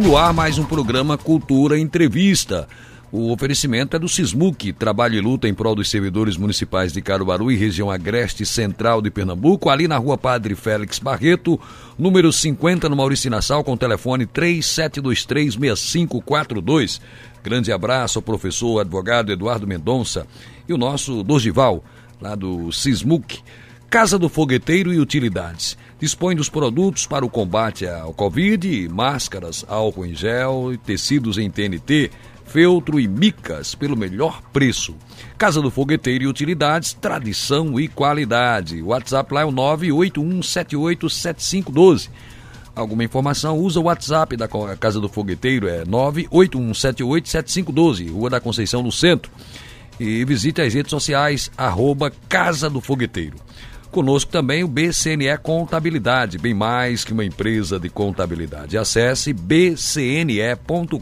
No ar, mais um programa Cultura Entrevista. O oferecimento é do Sismuc, trabalho e luta em prol dos servidores municipais de Caruaru e região agreste central de Pernambuco, ali na rua Padre Félix Barreto, número 50 no Maurício Nassau, com telefone 37236542. Grande abraço ao professor advogado Eduardo Mendonça e o nosso Dorival, lá do Sismuc. Casa do Fogueteiro e Utilidades. Dispõe dos produtos para o combate ao Covid, máscaras, álcool em gel, tecidos em TNT, feltro e micas pelo melhor preço. Casa do Fogueteiro e Utilidades, tradição e qualidade. O WhatsApp lá é o 981787512. Alguma informação, usa o WhatsApp da Casa do Fogueteiro, é 981787512, Rua da Conceição, no centro. E visite as redes sociais, arroba Casa do Fogueteiro. Conosco também o BCNE Contabilidade, bem mais que uma empresa de contabilidade. Acesse bcne.com.br.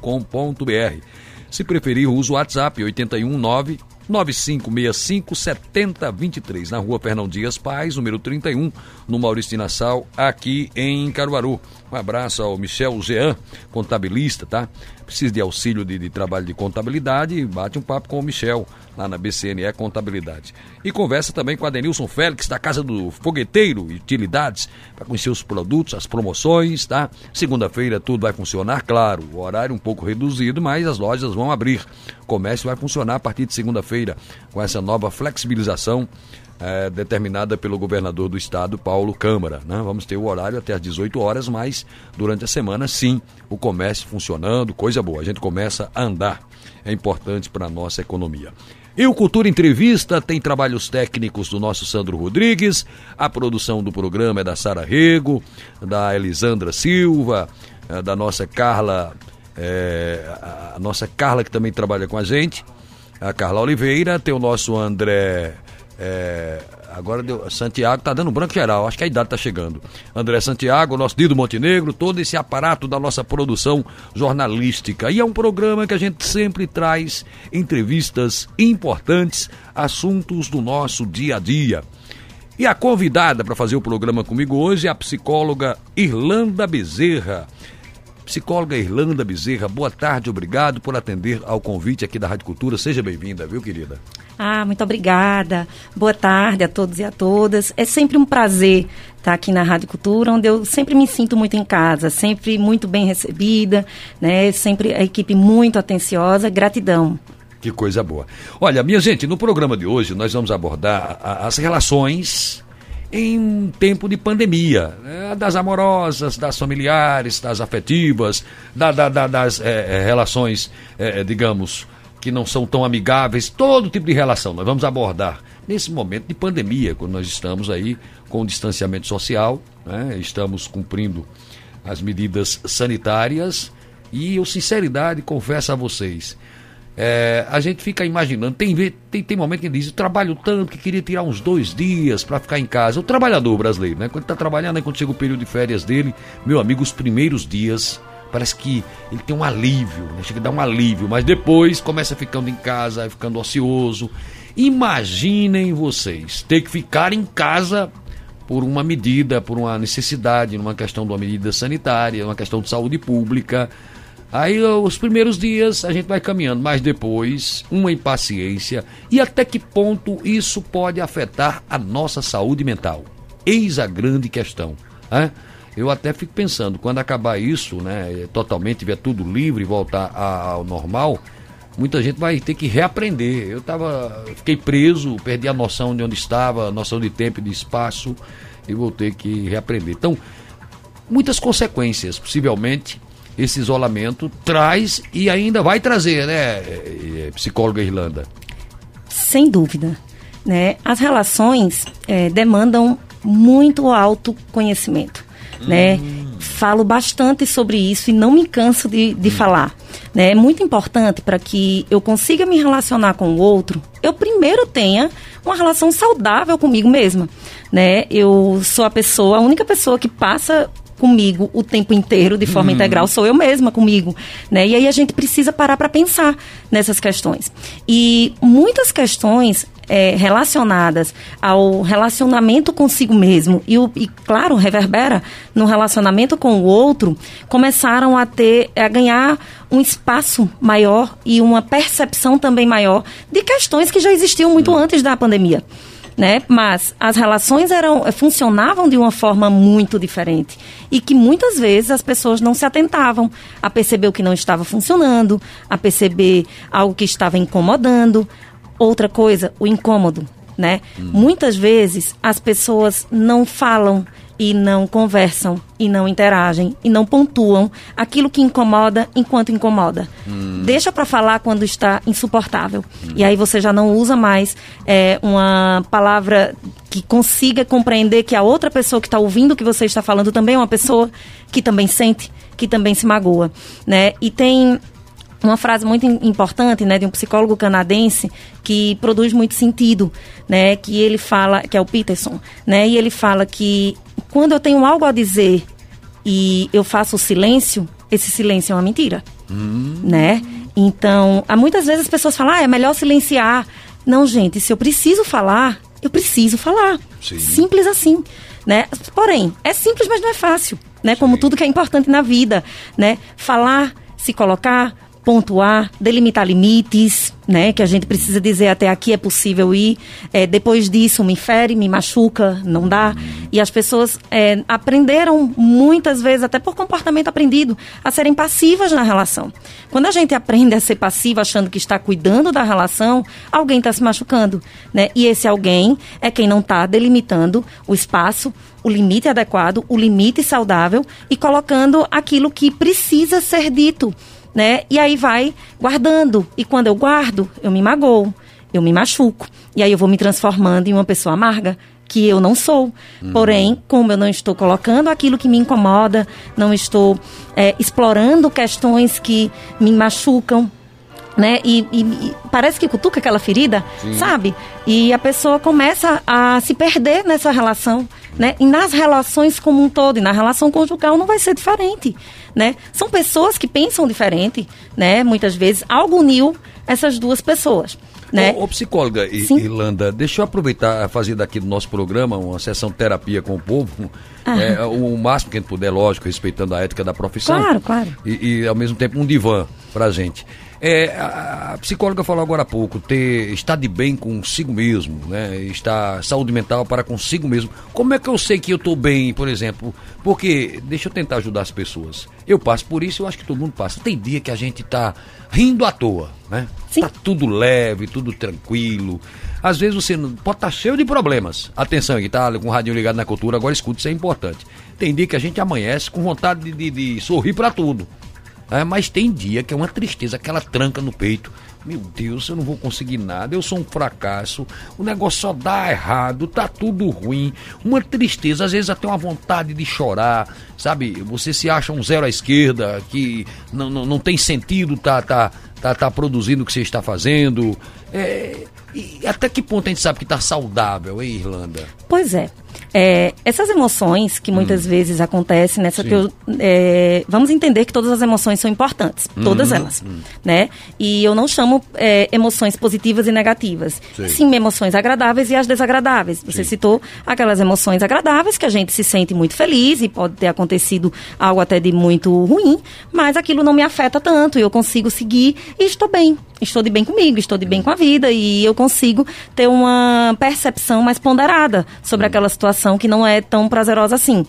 Se preferir, use o WhatsApp 819 9565 7023, na rua Fernão Dias Paz, número 31, no Maurício de Nassau, aqui em Caruaru. Um abraço ao Michel Jean, contabilista, tá? Precisa de auxílio de, de trabalho de contabilidade, bate um papo com o Michel, lá na BCNE Contabilidade. E conversa também com a Denilson Félix, da Casa do Fogueteiro Utilidades, para conhecer os produtos, as promoções, tá? Segunda-feira tudo vai funcionar, claro, o horário um pouco reduzido, mas as lojas vão abrir. O comércio vai funcionar a partir de segunda-feira, com essa nova flexibilização é, determinada pelo governador do estado, Paulo Câmara. Né? Vamos ter o horário até às 18 horas, mas durante a semana, sim, o comércio funcionando, coisa boa. A gente começa a andar. É importante para a nossa economia. E o Cultura Entrevista tem trabalhos técnicos do nosso Sandro Rodrigues, a produção do programa é da Sara Rego, da Elisandra Silva, é, da nossa Carla, é, a nossa Carla que também trabalha com a gente, a Carla Oliveira, tem o nosso André é, agora deu, Santiago tá dando branco geral, acho que a idade tá chegando. André Santiago, nosso Dido Montenegro, todo esse aparato da nossa produção jornalística. E é um programa que a gente sempre traz entrevistas importantes, assuntos do nosso dia a dia. E a convidada para fazer o programa comigo hoje é a psicóloga Irlanda Bezerra. Psicóloga Irlanda Bezerra, boa tarde, obrigado por atender ao convite aqui da Rádio Cultura. Seja bem-vinda, viu, querida? Ah, muito obrigada. Boa tarde a todos e a todas. É sempre um prazer estar aqui na Rádio Cultura, onde eu sempre me sinto muito em casa, sempre muito bem recebida, né? Sempre a equipe muito atenciosa. Gratidão. Que coisa boa. Olha, minha gente, no programa de hoje nós vamos abordar as relações em um tempo de pandemia, né? das amorosas, das familiares, das afetivas, da, da, da, das é, relações, é, digamos, que não são tão amigáveis, todo tipo de relação nós vamos abordar nesse momento de pandemia, quando nós estamos aí com o distanciamento social, né? estamos cumprindo as medidas sanitárias e eu, sinceridade, confesso a vocês, é, a gente fica imaginando, tem, tem, tem momento que diz, eu trabalho tanto que queria tirar uns dois dias para ficar em casa. O trabalhador brasileiro, né? Quando está trabalhando, quando chega o período de férias dele, meu amigo, os primeiros dias parece que ele tem um alívio, né? chega a dar um alívio, mas depois começa ficando em casa, ficando ocioso. Imaginem vocês ter que ficar em casa por uma medida, por uma necessidade, numa questão de uma medida sanitária, uma questão de saúde pública. Aí os primeiros dias a gente vai caminhando, mas depois uma impaciência e até que ponto isso pode afetar a nossa saúde mental? Eis a grande questão. Né? Eu até fico pensando, quando acabar isso, né, totalmente, tiver tudo livre e voltar ao normal, muita gente vai ter que reaprender. Eu tava, fiquei preso, perdi a noção de onde estava, a noção de tempo e de espaço, e vou ter que reaprender. Então, muitas consequências, possivelmente, esse isolamento traz e ainda vai trazer, né, é, é, psicóloga Irlanda? Sem dúvida. Né? As relações é, demandam muito autoconhecimento né? Falo bastante sobre isso e não me canso de, de hum. falar. Né? É muito importante para que eu consiga me relacionar com o outro, eu primeiro tenha uma relação saudável comigo mesma. Né? Eu sou a pessoa, a única pessoa que passa comigo o tempo inteiro de forma uhum. integral sou eu mesma comigo, né? E aí a gente precisa parar para pensar nessas questões. E muitas questões é, relacionadas ao relacionamento consigo mesmo e, o, e, claro, reverbera no relacionamento com o outro, começaram a ter, a ganhar um espaço maior e uma percepção também maior de questões que já existiam muito antes da pandemia né? Mas as relações eram funcionavam de uma forma muito diferente e que muitas vezes as pessoas não se atentavam a perceber o que não estava funcionando, a perceber algo que estava incomodando. Outra coisa, o incômodo, né? Hum. Muitas vezes as pessoas não falam e não conversam e não interagem e não pontuam aquilo que incomoda enquanto incomoda. Hum. Deixa para falar quando está insuportável. Hum. E aí você já não usa mais é, uma palavra que consiga compreender que a outra pessoa que está ouvindo o que você está falando também é uma pessoa que também sente, que também se magoa, né? E tem uma frase muito importante, né, de um psicólogo canadense que produz muito sentido, né, que ele fala, que é o Peterson, né, e ele fala que quando eu tenho algo a dizer e eu faço o silêncio, esse silêncio é uma mentira, hum. né? Então, há muitas vezes as pessoas falam, ah, é melhor silenciar. Não, gente, se eu preciso falar, eu preciso falar. Sim. Simples assim, né? Porém, é simples, mas não é fácil, né? Sim. Como tudo que é importante na vida, né? Falar, se colocar, pontuar, delimitar limites, né? Que a gente precisa dizer até aqui é possível ir. É, depois disso me fere, me machuca, não dá. E as pessoas é, aprenderam muitas vezes, até por comportamento aprendido, a serem passivas na relação. Quando a gente aprende a ser passiva, achando que está cuidando da relação, alguém está se machucando, né? E esse alguém é quem não está delimitando o espaço, o limite adequado, o limite saudável e colocando aquilo que precisa ser dito né? E aí vai guardando. E quando eu guardo, eu me magoo, eu me machuco. E aí eu vou me transformando em uma pessoa amarga, que eu não sou. Uhum. Porém, como eu não estou colocando aquilo que me incomoda, não estou é, explorando questões que me machucam, né? E, e, e, parece que cutuca aquela ferida, Sim. sabe? E a pessoa começa a se perder nessa relação, né? E nas relações como um todo, e na relação conjugal não vai ser diferente, né? São pessoas que pensam diferente, né? Muitas vezes algo uniu essas duas pessoas. Né? Ô, ô psicóloga Irlanda, deixa eu aproveitar fazer daqui do nosso programa uma sessão terapia com o povo, é, o máximo que a gente puder, lógico, respeitando a ética da profissão. Claro, claro. E, e ao mesmo tempo um divã pra gente. É, a, a, psicóloga falou agora há pouco, ter, estar de bem consigo mesmo, né? Estar saúde mental para consigo mesmo. Como é que eu sei que eu estou bem, por exemplo? Porque, deixa eu tentar ajudar as pessoas. Eu passo por isso, eu acho que todo mundo passa. Tem dia que a gente está rindo à toa, né? Sim. Tá tudo leve, tudo tranquilo. Às vezes você pode estar tá cheio de problemas. Atenção, que tá com o radinho ligado na cultura, agora escute, isso é importante. Tem dia que a gente amanhece com vontade de, de, de sorrir para tudo. É, mas tem dia que é uma tristeza, aquela tranca no peito. Meu Deus, eu não vou conseguir nada, eu sou um fracasso, o negócio só dá errado, tá tudo ruim, uma tristeza, às vezes até uma vontade de chorar, sabe? Você se acha um zero à esquerda, que não, não, não tem sentido tá, tá, tá, tá produzindo o que você está fazendo. É, e até que ponto a gente sabe que está saudável, hein, Irlanda? Pois é. É, essas emoções que muitas hum. vezes acontecem nessa eu, é, vamos entender que todas as emoções são importantes, hum, todas elas, hum. né? E eu não chamo é, emoções positivas e negativas, sim. sim emoções agradáveis e as desagradáveis. Você sim. citou aquelas emoções agradáveis que a gente se sente muito feliz e pode ter acontecido algo até de muito ruim, mas aquilo não me afeta tanto e eu consigo seguir e estou bem, estou de bem comigo, estou de bem com a vida e eu consigo ter uma percepção mais ponderada sobre hum. Situação que não é tão prazerosa assim.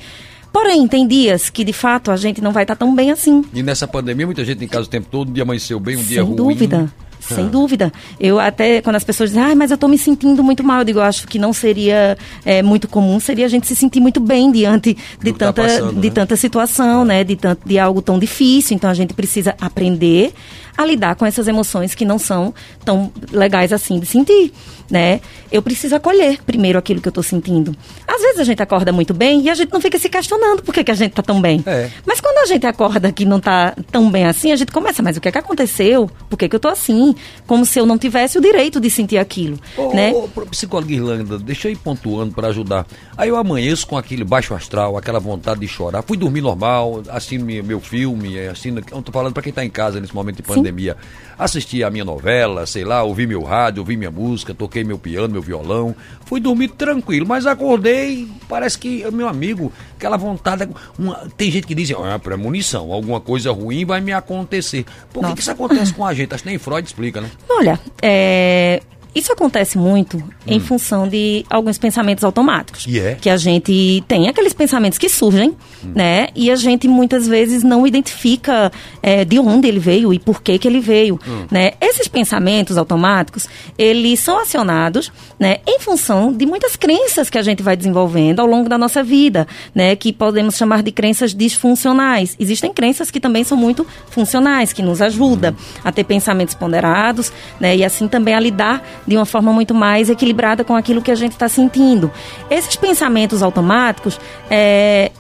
Porém, tem dias que de fato a gente não vai estar tão bem assim. E nessa pandemia, muita gente em casa o tempo todo, um dia amanheceu bem, um Sem dia ruim. Sem dúvida. Sem ah. dúvida. Eu até, quando as pessoas dizem, ah, mas eu estou me sentindo muito mal, eu digo, eu acho que não seria é, muito comum, seria a gente se sentir muito bem diante de, tá tanta, tá passando, de né? tanta situação, é. né? De, tanto, de algo tão difícil. Então a gente precisa aprender a lidar com essas emoções que não são tão legais assim de sentir, né? Eu preciso acolher primeiro aquilo que eu estou sentindo. Às vezes a gente acorda muito bem e a gente não fica se questionando por que, que a gente está tão bem. É. Mas quando a gente acorda que não está tão bem assim, a gente começa, mas o que é que aconteceu? Por que, que eu estou assim? Como se eu não tivesse o direito de sentir aquilo, ô, né? Ô, psicóloga Irlanda, deixa eu ir pontuando para ajudar. Aí eu amanheço com aquele baixo astral, aquela vontade de chorar. Fui dormir normal, assistindo meu filme, assistindo... Eu tô falando para quem está em casa nesse momento de pandemia. Pandemia, assisti a minha novela, sei lá, ouvi meu rádio, ouvi minha música, toquei meu piano, meu violão, fui dormir tranquilo, mas acordei, parece que, meu amigo, aquela vontade, uma, tem gente que diz, ah, é premonição, alguma coisa ruim vai me acontecer. Por que, que isso acontece com a gente? Acho que nem Freud explica, né? Olha, é, isso acontece muito hum. em função de alguns pensamentos automáticos. Yeah. Que a gente tem aqueles pensamentos que surgem, hum. né? E a gente muitas vezes não identifica é, de onde ele veio e por que que ele veio, hum. né? Esses pensamentos automáticos, eles são acionados, né? Em função de muitas crenças que a gente vai desenvolvendo ao longo da nossa vida, né? Que podemos chamar de crenças disfuncionais. Existem crenças que também são muito funcionais, que nos ajudam hum. a ter pensamentos ponderados, né? E assim também a lidar de uma forma muito mais equilibrada com aquilo que a gente está sentindo. Esses pensamentos automáticos é,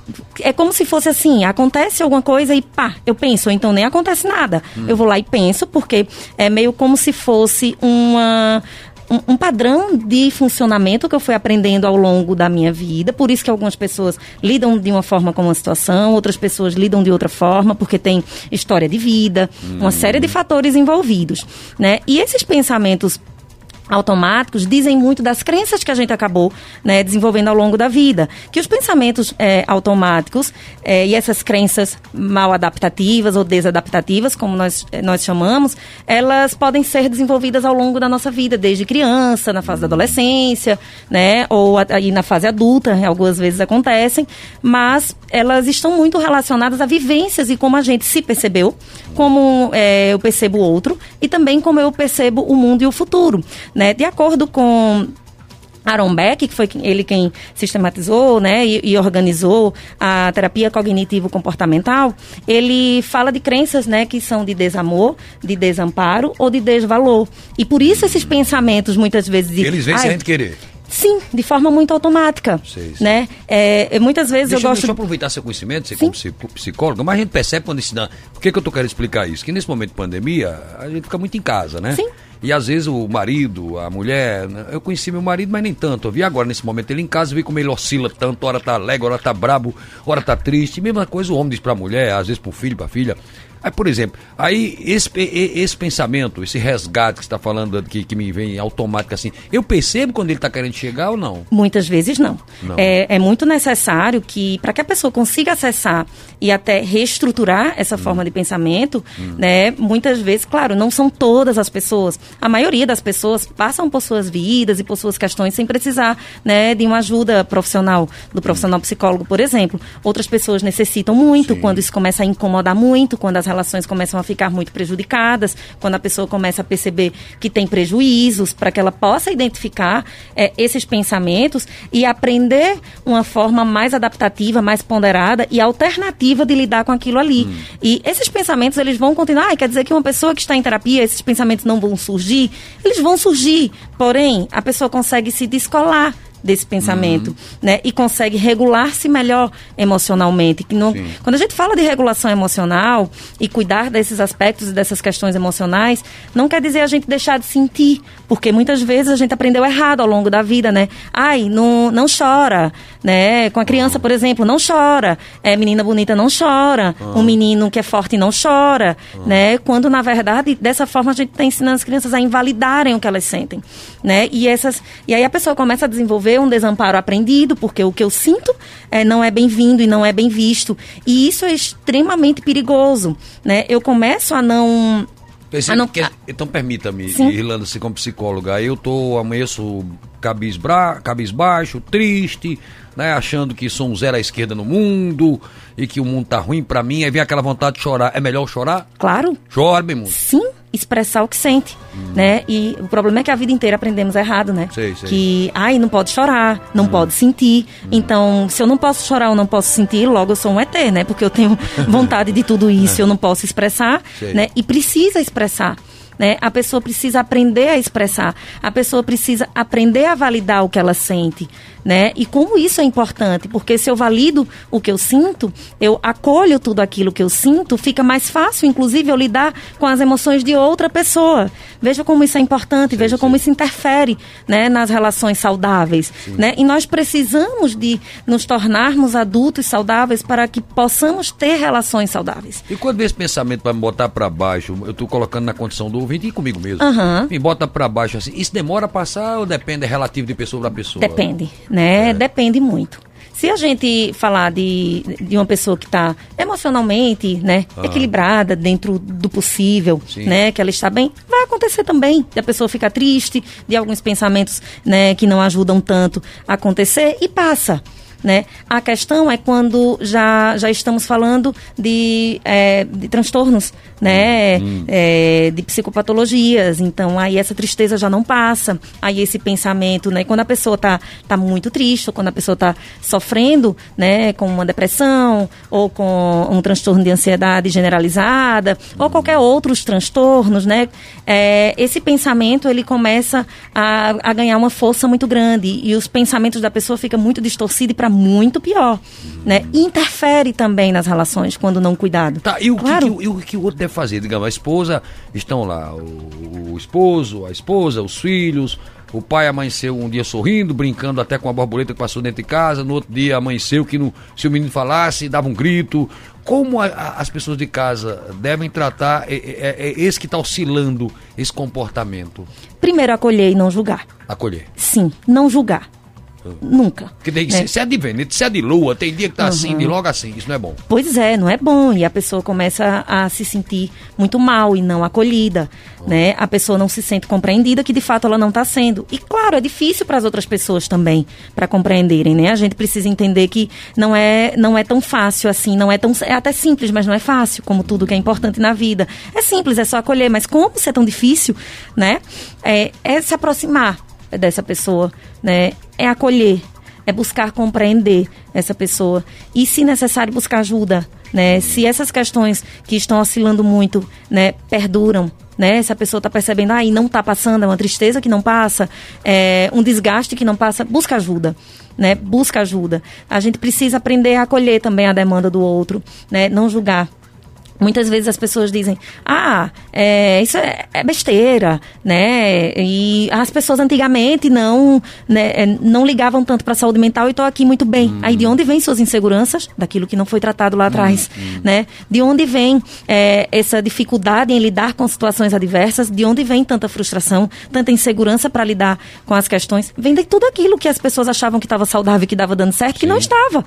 é como se fosse assim: acontece alguma coisa e pá, eu penso, então nem acontece nada. Hum. Eu vou lá e penso, porque é meio como se fosse uma um, um, padrão de funcionamento que eu fui aprendendo ao longo da minha vida. Por isso que algumas pessoas lidam de uma forma com uma situação, outras pessoas lidam de outra forma, porque tem história de vida, hum. uma série de fatores envolvidos. Né? E esses pensamentos automáticos dizem muito das crenças que a gente acabou né, desenvolvendo ao longo da vida. Que os pensamentos é, automáticos é, e essas crenças mal adaptativas ou desadaptativas, como nós, é, nós chamamos, elas podem ser desenvolvidas ao longo da nossa vida, desde criança, na fase da adolescência, né, ou aí na fase adulta, algumas vezes acontecem, mas elas estão muito relacionadas a vivências e como a gente se percebeu, como é, eu percebo o outro e também como eu percebo o mundo e o futuro. Né? De acordo com Aaron Beck, que foi ele quem sistematizou né, e, e, organizou a terapia cognitivo-comportamental, ele fala de crenças né, que são de desamor, de desamparo ou de desvalor. E por isso esses pensamentos muitas vezes... De, Eles vêm sem a gente querer. Sim, de forma muito automática. Sei. Né? É, muitas vezes deixa, eu gosto. Deixa eu aproveitar seu conhecimento, você como psicóloga, mas a gente percebe quando ensina. Por que, que eu tô querendo explicar isso? Que nesse momento de pandemia, a gente fica muito em casa, né? Sim. E às vezes o marido, a mulher, né? eu conheci meu marido, mas nem tanto. Eu vi agora nesse momento ele em casa, vi como ele oscila tanto, hora tá alegre, hora tá brabo, hora tá triste. Mesma coisa o homem diz pra mulher, às vezes pro filho, pra filha. Aí, por exemplo, aí esse, esse pensamento, esse resgate que está falando que, que me vem automático assim, eu percebo quando ele está querendo chegar ou não? Muitas vezes não. não. É, é muito necessário que, para que a pessoa consiga acessar e até reestruturar essa hum. forma de pensamento, hum. né? Muitas vezes, claro, não são todas as pessoas. A maioria das pessoas passam por suas vidas e por suas questões sem precisar, né, de uma ajuda profissional, do profissional psicólogo, por exemplo. Outras pessoas necessitam muito Sim. quando isso começa a incomodar muito, quando as relações começam a ficar muito prejudicadas, quando a pessoa começa a perceber que tem prejuízos, para que ela possa identificar é, esses pensamentos e aprender uma forma mais adaptativa, mais ponderada e alternativa de lidar com aquilo ali. Hum. E esses pensamentos, eles vão continuar. Ah, quer dizer que uma pessoa que está em terapia, esses pensamentos não vão surgir? Eles vão surgir, porém, a pessoa consegue se descolar desse pensamento, uhum. né? E consegue regular-se melhor emocionalmente. Que não, quando a gente fala de regulação emocional e cuidar desses aspectos e dessas questões emocionais, não quer dizer a gente deixar de sentir, porque muitas vezes a gente aprendeu errado ao longo da vida, né? Ai, não, não chora, né? Com a criança, uhum. por exemplo, não chora. É, menina bonita não chora. Uhum. Um menino que é forte não chora, né? Quando, na verdade, dessa forma a gente está ensinando as crianças a invalidarem o que elas sentem, né? E, essas, e aí a pessoa começa a desenvolver um desamparo aprendido, porque o que eu sinto é, não é bem-vindo e não é bem visto. E isso é extremamente perigoso. Né? Eu começo a não ah, não... Que, então permita-me, Irlanda, se como psicóloga, eu tô amanheço cabisbra, cabisbaixo, triste, né, achando que sou um zero à esquerda no mundo e que o mundo tá ruim para mim, aí vem aquela vontade de chorar. É melhor chorar? Claro. Chora, meu mundo. Sim, expressar o que sente, hum. né? E o problema é que a vida inteira aprendemos errado, né? Sei, sei. Que, ai, não pode chorar, não hum. pode sentir. Hum. Então, se eu não posso chorar ou não posso sentir, logo eu sou um ET, né? Porque eu tenho vontade de tudo isso, eu não posso expressar, sei. né? E precisa expressar né? A pessoa precisa aprender a expressar, a pessoa precisa aprender a validar o que ela sente, né? E como isso é importante, porque se eu valido o que eu sinto, eu acolho tudo aquilo que eu sinto, fica mais fácil, inclusive, eu lidar com as emoções de outra pessoa. Veja como isso é importante, sim, veja sim. como isso interfere, né, nas relações saudáveis, sim. né? E nós precisamos de nos tornarmos adultos saudáveis para que possamos ter relações saudáveis. E quando esse pensamento vai me botar para baixo, eu estou colocando na condição do ouvinte e comigo mesmo. Uhum. Me bota para baixo assim, isso demora a passar ou depende, é relativo de pessoa para pessoa? Depende né? É. Depende muito. Se a gente falar de, de uma pessoa que está emocionalmente, né, ah. equilibrada dentro do possível, Sim. né, que ela está bem, vai acontecer também. De a pessoa ficar triste, de alguns pensamentos, né, que não ajudam tanto a acontecer e passa. Né? A questão é quando já, já estamos falando de, é, de transtornos, né? Hum. É, de psicopatologias. Então, aí essa tristeza já não passa. Aí esse pensamento, né? Quando a pessoa está tá muito triste, ou quando a pessoa está sofrendo, né? Com uma depressão, ou com um transtorno de ansiedade generalizada, hum. ou qualquer outros transtornos, né? É, esse pensamento, ele começa a, a ganhar uma força muito grande. E os pensamentos da pessoa ficam muito distorcidos para muito pior, né? E interfere também nas relações quando não cuidado. Tá, e o, claro. que, que, o, que o outro deve fazer? Digamos, a esposa, estão lá o, o esposo, a esposa, os filhos, o pai amanheceu um dia sorrindo, brincando até com a borboleta que passou dentro de casa. No outro dia amanheceu que no, se o menino falasse, dava um grito. Como a, a, as pessoas de casa devem tratar é, é, é esse que está oscilando, esse comportamento? Primeiro, acolher e não julgar. Acolher. Sim, não julgar. Nunca. Porque tem, né? se é de Vênus, se é de lua, tem dia que tá uhum. assim, de logo assim, isso não é bom. Pois é, não é bom. E a pessoa começa a se sentir muito mal e não acolhida, uhum. né? A pessoa não se sente compreendida, que de fato ela não está sendo. E claro, é difícil para as outras pessoas também, para compreenderem, né? A gente precisa entender que não é, não é tão fácil assim, não é tão. É até simples, mas não é fácil, como tudo que é importante na vida. É simples, é só acolher, mas como isso é tão difícil, né? É, é se aproximar dessa pessoa, né? É acolher, é buscar compreender essa pessoa e, se necessário, buscar ajuda, né? Se essas questões que estão oscilando muito, né, perduram, né? Se a pessoa está percebendo, ah, não está passando, é uma tristeza que não passa, é um desgaste que não passa, busca ajuda. Né, busca ajuda. A gente precisa aprender a acolher também a demanda do outro, né, não julgar. Muitas vezes as pessoas dizem, ah, é, isso é, é, besteira, né? E as pessoas antigamente não, né, é, não ligavam tanto para a saúde mental e estou aqui muito bem. Hum. Aí de onde vêm suas inseguranças? Daquilo que não foi tratado lá atrás, hum, hum. né? De onde vem é, essa dificuldade em lidar com situações adversas? De onde vem tanta frustração, tanta insegurança para lidar com as questões? Vem de tudo aquilo que as pessoas achavam que estava saudável, que estava dando certo, Sim. que não estava,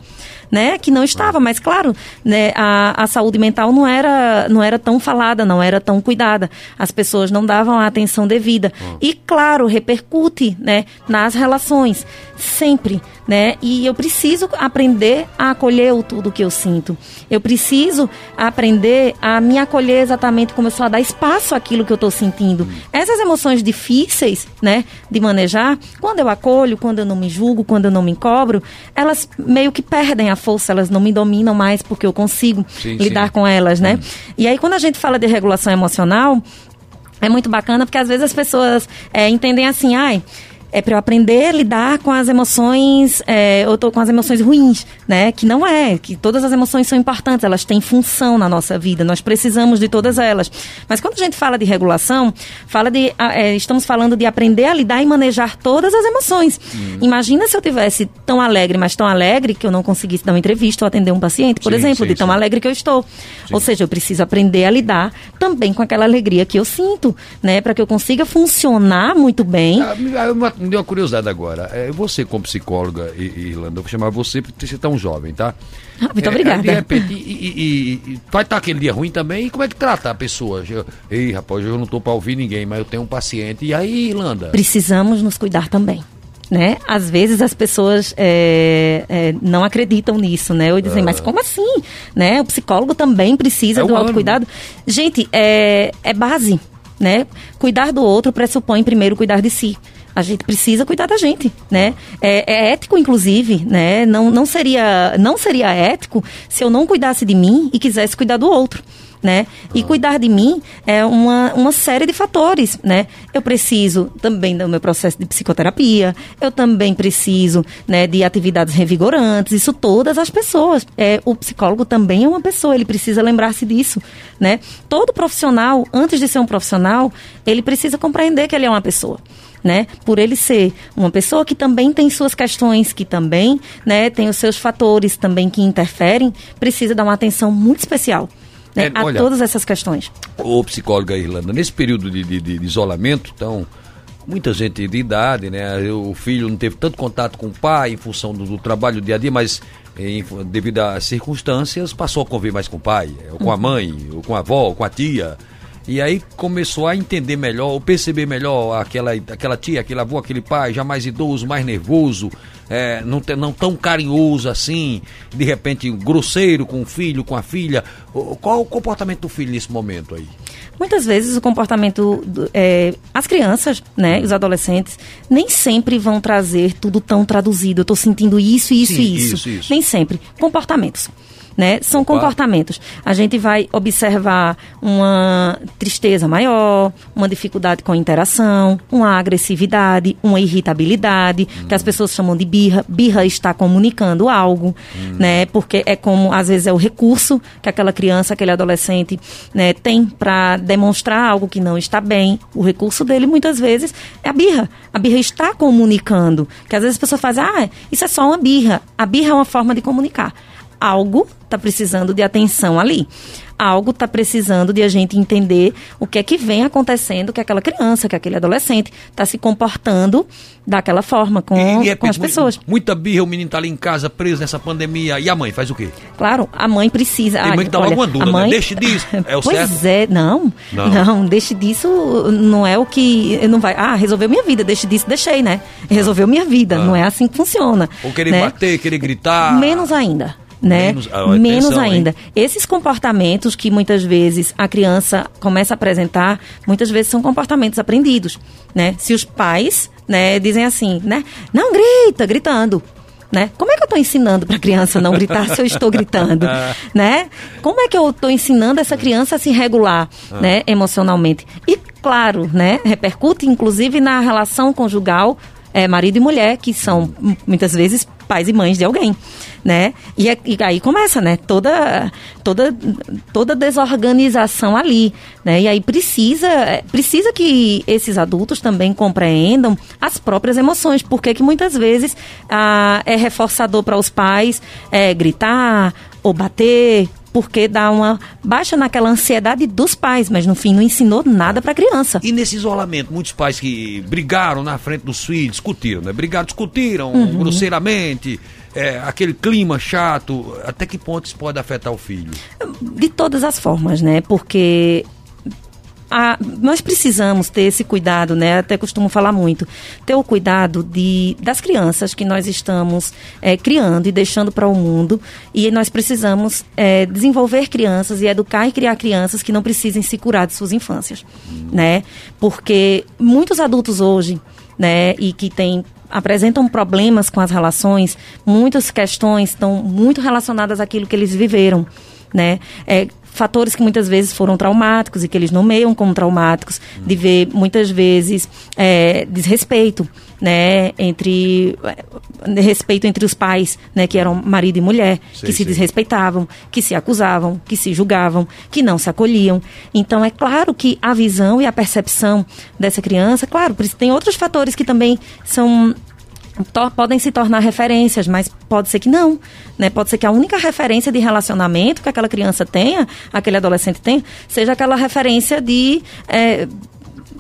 né? Que não estava. Mas claro, né? A, a saúde mental não era era, não era tão falada, não era tão cuidada. As pessoas não davam a atenção devida. Hum. E, claro, repercute né, nas relações, sempre. Né? E eu preciso aprender a acolher o tudo que eu sinto. Eu preciso aprender a me acolher exatamente como eu sou, a dar espaço àquilo que eu estou sentindo. Hum. Essas emoções difíceis, né, de manejar, quando eu acolho, quando eu não me julgo, quando eu não me cobro, elas meio que perdem a força, elas não me dominam mais porque eu consigo sim, lidar sim. com elas, né? Hum. E aí, quando a gente fala de regulação emocional, é muito bacana porque às vezes as pessoas é, entendem assim, ai é para eu aprender a lidar com as emoções, é, ou tô com as emoções ruins, né? Que não é, que todas as emoções são importantes, elas têm função na nossa vida, nós precisamos de todas elas. Mas quando a gente fala de regulação, fala de, é, estamos falando de aprender a lidar e manejar todas as emoções. Uhum. Imagina se eu tivesse tão alegre, mas tão alegre que eu não conseguisse dar uma entrevista ou atender um paciente, por sim, exemplo, sim, de tão sim. alegre que eu estou. Ou seja, eu preciso aprender a lidar também com aquela alegria que eu sinto, né? Para que eu consiga funcionar muito bem. Ah, me deu uma curiosidade agora. É, você, como psicóloga, Irlanda, eu vou chamar você porque você é tão jovem, tá? Ah, muito é, obrigada. De repente, e, e, e, vai estar aquele dia ruim também, e como é que trata a pessoa? Eu, Ei, rapaz, eu não estou para ouvir ninguém, mas eu tenho um paciente. E aí, Irlanda? Precisamos nos cuidar também. Né? Às vezes as pessoas é, é, não acreditam nisso, né? Ou dizem, ah. mas como assim? Né? O psicólogo também precisa é do autocuidado. Gente, é, é base, né? Cuidar do outro pressupõe primeiro cuidar de si. A gente precisa cuidar da gente, né? É, é, ético, inclusive, né? Não, não, seria, não seria ético se eu não cuidasse de mim e quisesse cuidar do outro. né? E cuidar de mim é uma, uma série de fatores, né? Eu preciso também do meu processo de psicoterapia, eu também preciso, né, de atividades revigorantes, isso todas as pessoas. É, o psicólogo também é uma pessoa, ele precisa lembrar-se disso, né? Todo profissional, antes de ser um profissional, ele precisa compreender que ele é uma pessoa. Né? Por ele ser uma pessoa que também tem suas questões, que também né, tem os seus fatores também que interferem, precisa dar uma atenção muito especial né, é, a olha, todas essas questões. Ô, psicóloga Irlanda, nesse período de, de, de, isolamento, então, muita gente de idade, né? O filho não teve tanto contato com o pai em função do, do trabalho do dia a dia, mas em, devido às circunstâncias, passou a conviver mais com o pai, ou com a uhum. mãe, ou com a avó, ou com a tia. E aí começou a entender melhor, ou perceber melhor aquela, aquela tia, aquele avô, aquele pai, já mais idoso, mais nervoso, é, não, não tão carinhoso assim, de repente grosseiro com o filho, com a filha. Qual o comportamento do filho nesse momento aí? Muitas vezes o comportamento, é, as crianças, né, os adolescentes, nem sempre vão trazer tudo tão traduzido. Eu estou sentindo isso, isso e isso. isso, isso. Nem sempre. Comportamentos né? São Opa. comportamentos. A gente vai observar uma tristeza maior, uma dificuldade com a interação, uma agressividade, uma irritabilidade, hum. que as pessoas chamam de birra. Birra está comunicando algo, hum. né? Porque é como, às vezes, é o recurso que aquela criança, aquele adolescente né, tem para demonstrar algo que não está bem. O recurso dele, muitas vezes, é a birra. A birra está comunicando. Que às vezes as pessoas fazem, ah, isso é só uma birra. A birra é uma forma de comunicar algo está precisando de atenção ali. Algo está precisando de a gente entender o que é que vem acontecendo, que aquela criança, que aquele adolescente está se comportando daquela forma com, e, com as pessoas. Muita birra, o menino está ali em casa preso nessa pandemia. E a mãe faz o quê? Claro, a mãe precisa. Tem mãe que dá olha, uma dúvida, né? mãe... né? Deixe disso. É o pois certo? é, não, não. Não, deixe disso não é o que. Não vai. Ah, resolveu minha vida, deixe disso, deixei, né? Resolveu minha vida. Ah. Não é assim que funciona. Ou querer né? bater, querer gritar. Menos ainda né? Menos, ah, Menos ainda. Hein? Esses comportamentos que muitas vezes a criança começa a apresentar, muitas vezes são comportamentos aprendidos, né? Se os pais, né, dizem assim, né? Não grita, gritando. Né? Como é que eu estou ensinando para a criança não gritar se eu estou gritando, né? Como é que eu estou ensinando essa criança a se regular, ah. né, emocionalmente? E claro, né, repercute inclusive na relação conjugal é, marido e mulher, que são muitas vezes pais e mães de alguém, né? E, é, e, aí começa, né? Toda, toda, toda desorganização ali, né? E aí precisa, é, precisa que esses adultos também compreendam as próprias emoções, porque que muitas vezes ah, é reforçador para os pais é, gritar ou bater porque dá uma baixa naquela ansiedade dos pais, mas no fim não ensinou nada para a criança. E nesse isolamento, muitos pais que brigaram na frente dos filhos, discutiram, né? Brigaram, discutiram uhum. grosseiramente, é, aquele clima chato, até que ponto isso pode afetar o filho? De todas as formas, né? Porque a, nós precisamos ter esse cuidado, né? Até costumo falar muito, ter o cuidado de, das crianças que nós estamos é, criando e deixando para o mundo. E nós precisamos é, desenvolver crianças e educar e criar crianças que não precisem se curar de suas infâncias, né? Porque muitos adultos hoje, né? E que têm apresentam problemas com as relações, muitas questões estão muito relacionadas àquilo que eles viveram, né? É, fatores que muitas vezes foram traumáticos e que eles nomeiam como traumáticos, de ver muitas vezes é, desrespeito, né, entre é, respeito entre os pais, né, que eram marido e mulher, que se desrespeitavam, que se acusavam, que se julgavam, que não se acolhiam. Então é claro que a visão e a percepção dessa criança, claro, tem outros fatores que também são podem se tornar referências, mas pode ser que não. Né? Pode ser que a única referência de relacionamento que aquela criança tenha, aquele adolescente tenha, seja aquela referência de. É,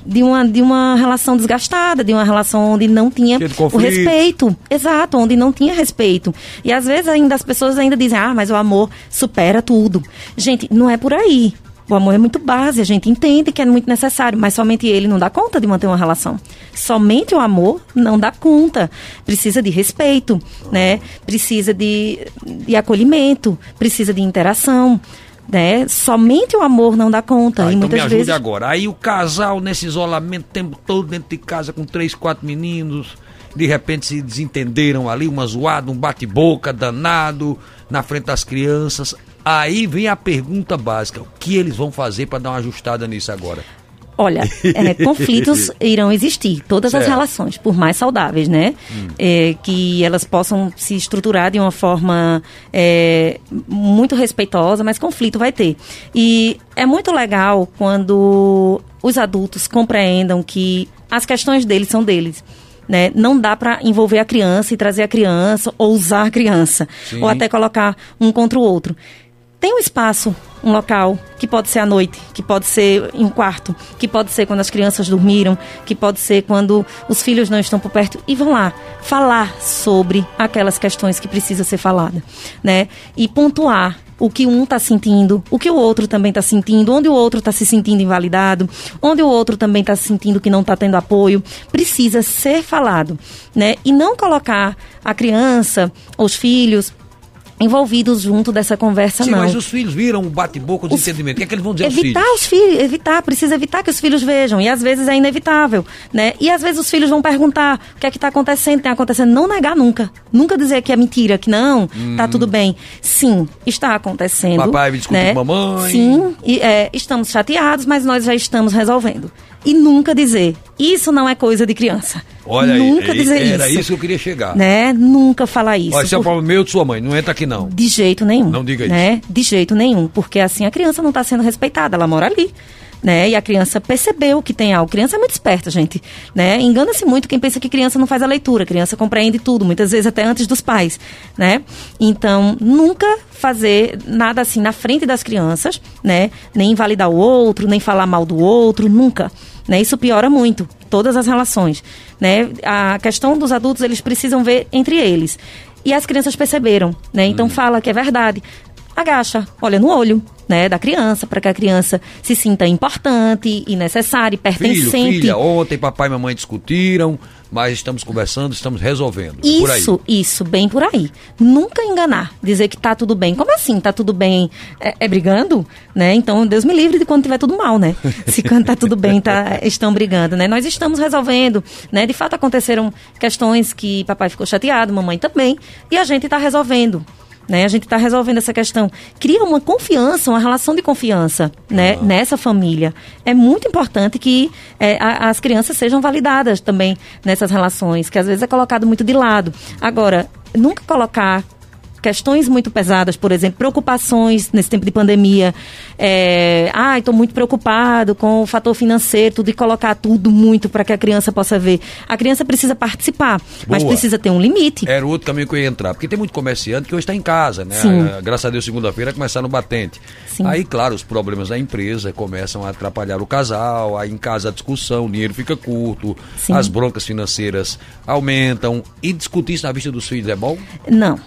de uma, de uma relação desgastada, de uma relação onde não tinha o respeito. Exato, onde não tinha respeito. E às vezes ainda as pessoas ainda dizem, ah, mas o amor supera tudo. Gente, não é por aí. O amor é muito base, a gente entende que é muito necessário, mas somente ele não dá conta de manter uma relação. Somente o amor não dá conta. Precisa de respeito, né? Precisa de, de acolhimento, precisa de interação. Né? Somente o amor não dá conta. Ah, e então muitas me ajude vezes... agora. Aí o casal nesse isolamento, o tempo todo dentro de casa com três, quatro meninos, de repente se desentenderam ali, uma zoada, um bate-boca danado na frente das crianças Aí vem a pergunta básica: o que eles vão fazer para dar uma ajustada nisso agora? Olha, é, conflitos irão existir, todas certo. as relações, por mais saudáveis, né? Hum. É, que elas possam se estruturar de uma forma é, muito respeitosa, mas conflito vai ter. E é muito legal quando os adultos compreendam que as questões deles são deles. Né? Não dá para envolver a criança e trazer a criança, ou usar a criança, Sim. ou até colocar um contra o outro. Tem um espaço, um local, que pode ser à noite, que pode ser em um quarto, que pode ser quando as crianças dormiram, que pode ser quando os filhos não estão por perto, e vão lá falar sobre aquelas questões que precisa ser falada, né? E pontuar o que um está sentindo, o que o outro também está sentindo, onde o outro está se sentindo invalidado, onde o outro também está se sentindo que não está tendo apoio, precisa ser falado, né? E não colocar a criança, os filhos envolvidos junto dessa conversa, Sim, não. mas os filhos viram um bate-boca, de entendimento. O que é que eles vão dizer evitar aos filhos? Os filhos? Evitar, precisa evitar que os filhos vejam. E às vezes é inevitável, né? E às vezes os filhos vão perguntar o que é que está acontecendo, tem acontecendo. Não negar nunca. Nunca dizer que é mentira, que não, hum. tá tudo bem. Sim, está acontecendo. Papai me discutiu né? com mamãe. Sim, e, é, estamos chateados, mas nós já estamos resolvendo e nunca dizer isso não é coisa de criança. Olha nunca aí, dizer era isso. isso que eu queria chegar. Né? Nunca falar isso. Olha, isso é o problema meu de sua mãe, não entra aqui não. De jeito nenhum. Não diga né? isso. De jeito nenhum, porque assim a criança não está sendo respeitada, ela mora ali. Né? E a criança percebeu que tem algo. Criança é muito esperta, gente. Né? Engana-se muito quem pensa que criança não faz a leitura. Criança compreende tudo, muitas vezes até antes dos pais, né? Então, nunca fazer nada assim na frente das crianças, né? Nem invalidar o outro, nem falar mal do outro, nunca. Né? Isso piora muito todas as relações. Né? A questão dos adultos, eles precisam ver entre eles. E as crianças perceberam, né? Então hum. fala que é verdade. Agacha, olha no olho, né, da criança, para que a criança se sinta importante e necessária e pertencente. Filho, filha, ontem papai e mamãe discutiram, mas estamos conversando, estamos resolvendo. É isso, isso, bem por aí. Nunca enganar, dizer que tá tudo bem. Como assim, tá tudo bem? É, é brigando, né? Então, Deus me livre de quando tiver tudo mal, né? Se quando tá tudo bem, tá, estão brigando, né? Nós estamos resolvendo, né? De fato, aconteceram questões que papai ficou chateado, mamãe também, e a gente está resolvendo. Né? A gente está resolvendo essa questão. Cria uma confiança, uma relação de confiança né? Uhum. nessa família. É muito importante que é, a, as crianças sejam validadas também nessas relações, que às vezes é colocado muito de lado. Agora, nunca colocar questões muito pesadas, por exemplo, preocupações nesse tempo de pandemia. É, ah, estou muito preocupado com o fator financeiro, tudo e colocar tudo muito para que a criança possa ver. A criança precisa participar, Boa. mas precisa ter um limite. Era outro caminho que eu ia entrar, porque tem muito comerciante que hoje está em casa, né? Sim. A, graças a Deus, segunda-feira começar no batente. Sim. Aí, claro, os problemas da empresa começam a atrapalhar o casal, aí em casa a discussão, o dinheiro fica curto, Sim. as broncas financeiras aumentam. E discutir isso na vista dos filhos é bom? Não.